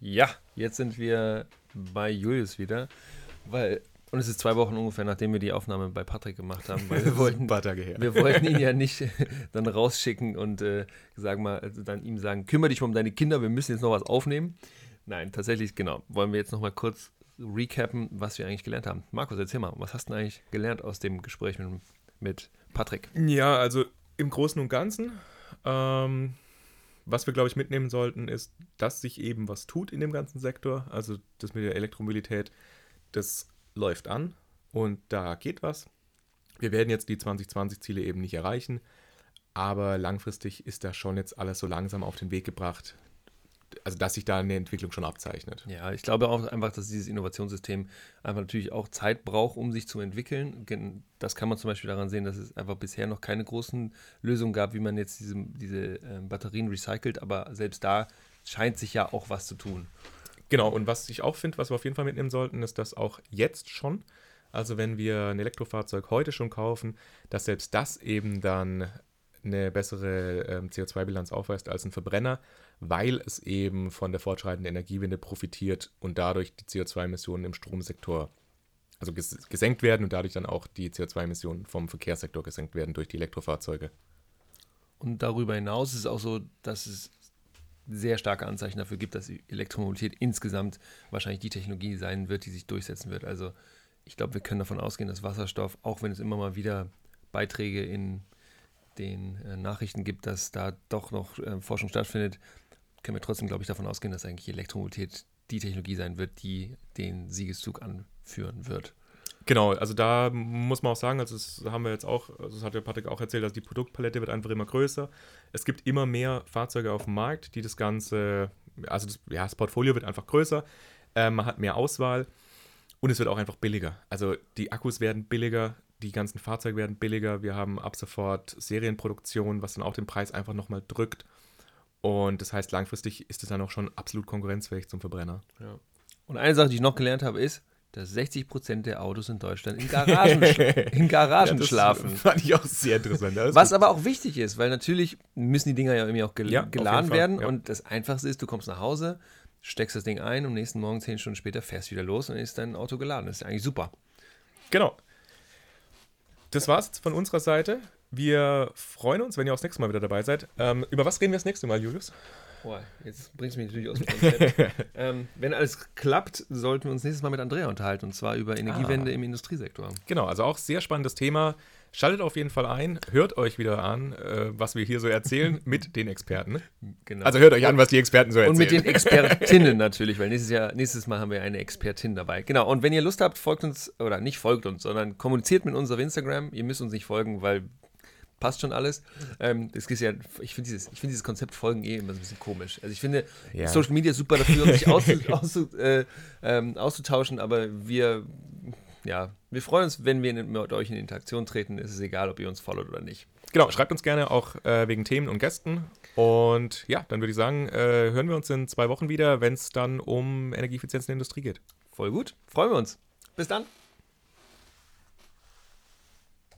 Ja, jetzt sind wir bei Julius wieder, weil und es ist zwei Wochen ungefähr, nachdem wir die Aufnahme bei Patrick gemacht haben. Weil wir, wollten, wir wollten ihn ja nicht dann rausschicken und äh, sagen mal, also dann ihm sagen, kümmere dich um deine Kinder, wir müssen jetzt noch was aufnehmen. Nein, tatsächlich, genau. Wollen wir jetzt noch mal kurz recappen, was wir eigentlich gelernt haben. Markus, erzähl mal, was hast du eigentlich gelernt aus dem Gespräch mit, mit Patrick? Ja, also im Großen und Ganzen, ähm, was wir, glaube ich, mitnehmen sollten, ist, dass sich eben was tut in dem ganzen Sektor. Also das mit der Elektromobilität, das läuft an und da geht was. Wir werden jetzt die 2020-Ziele eben nicht erreichen, aber langfristig ist da schon jetzt alles so langsam auf den Weg gebracht. also dass sich da eine Entwicklung schon abzeichnet. Ja, ich glaube auch einfach, dass dieses Innovationssystem einfach natürlich auch Zeit braucht, um sich zu entwickeln. Das kann man zum Beispiel daran sehen, dass es einfach bisher noch keine großen Lösungen gab, wie man jetzt diese, diese äh, Batterien recycelt, aber selbst da scheint sich ja auch was zu tun. Genau, und was ich auch finde, was wir auf jeden Fall mitnehmen sollten, ist, dass auch jetzt schon, also wenn wir ein Elektrofahrzeug heute schon kaufen, dass selbst das eben dann eine bessere ähm, CO2-Bilanz aufweist als ein Verbrenner, weil es eben von der fortschreitenden Energiewende profitiert und dadurch die CO2-Emissionen im Stromsektor also ges gesenkt werden und dadurch dann auch die CO2-Emissionen vom Verkehrssektor gesenkt werden durch die Elektrofahrzeuge. Und darüber hinaus ist es auch so, dass es sehr starke Anzeichen dafür gibt, dass Elektromobilität insgesamt wahrscheinlich die Technologie sein wird, die sich durchsetzen wird. Also ich glaube, wir können davon ausgehen, dass Wasserstoff, auch wenn es immer mal wieder Beiträge in den äh, Nachrichten gibt, dass da doch noch äh, Forschung stattfindet, können wir trotzdem, glaube ich, davon ausgehen, dass eigentlich Elektromobilität die Technologie sein wird, die den Siegeszug anführen wird. Genau, also da muss man auch sagen, also das haben wir jetzt auch, also das hat der Patrick auch erzählt, dass die Produktpalette wird einfach immer größer. Es gibt immer mehr Fahrzeuge auf dem Markt, die das Ganze, also das, ja, das Portfolio wird einfach größer, äh, man hat mehr Auswahl und es wird auch einfach billiger. Also die Akkus werden billiger, die ganzen Fahrzeuge werden billiger, wir haben ab sofort Serienproduktion, was dann auch den Preis einfach nochmal drückt. Und das heißt, langfristig ist es dann auch schon absolut konkurrenzfähig zum Verbrenner. Ja. Und eine Sache, die ich noch gelernt habe, ist, dass 60 Prozent der Autos in Deutschland in Garagen, in Garagen ja, schlafen. Fand ich auch sehr interessant. Was gut. aber auch wichtig ist, weil natürlich müssen die Dinger ja irgendwie auch gel ja, geladen werden. Ja. Und das Einfachste ist, du kommst nach Hause, steckst das Ding ein und nächsten Morgen, zehn Stunden später, fährst wieder los und ist dein Auto geladen. Das ist eigentlich super. Genau. Das war's jetzt von unserer Seite. Wir freuen uns, wenn ihr auch das nächste Mal wieder dabei seid. Ähm, über was reden wir das nächste Mal, Julius? Boah, jetzt bringst du mich natürlich aus dem Konzept. ähm, wenn alles klappt, sollten wir uns nächstes Mal mit Andrea unterhalten und zwar über Energiewende ah. im Industriesektor. Genau, also auch sehr spannendes Thema. Schaltet auf jeden Fall ein, hört euch wieder an, äh, was wir hier so erzählen mit den Experten. Genau. Also hört euch an, was die Experten so erzählen. Und mit den Expertinnen natürlich, weil nächstes, Jahr, nächstes Mal haben wir eine Expertin dabei. Genau, und wenn ihr Lust habt, folgt uns, oder nicht folgt uns, sondern kommuniziert mit uns auf Instagram. Ihr müsst uns nicht folgen, weil passt schon alles. Ähm, das ist ja, ich finde dieses, find dieses Konzept Folgen eh immer so ein bisschen komisch. Also ich finde, ja. Social Media super dafür, um sich auszu, auszu, äh, ähm, auszutauschen, aber wir, ja, wir freuen uns, wenn wir mit euch in Interaktion treten. Es ist egal, ob ihr uns followt oder nicht. Genau, schreibt uns gerne auch äh, wegen Themen und Gästen. Und ja, dann würde ich sagen, äh, hören wir uns in zwei Wochen wieder, wenn es dann um Energieeffizienz in der Industrie geht. Voll gut, freuen wir uns. Bis dann.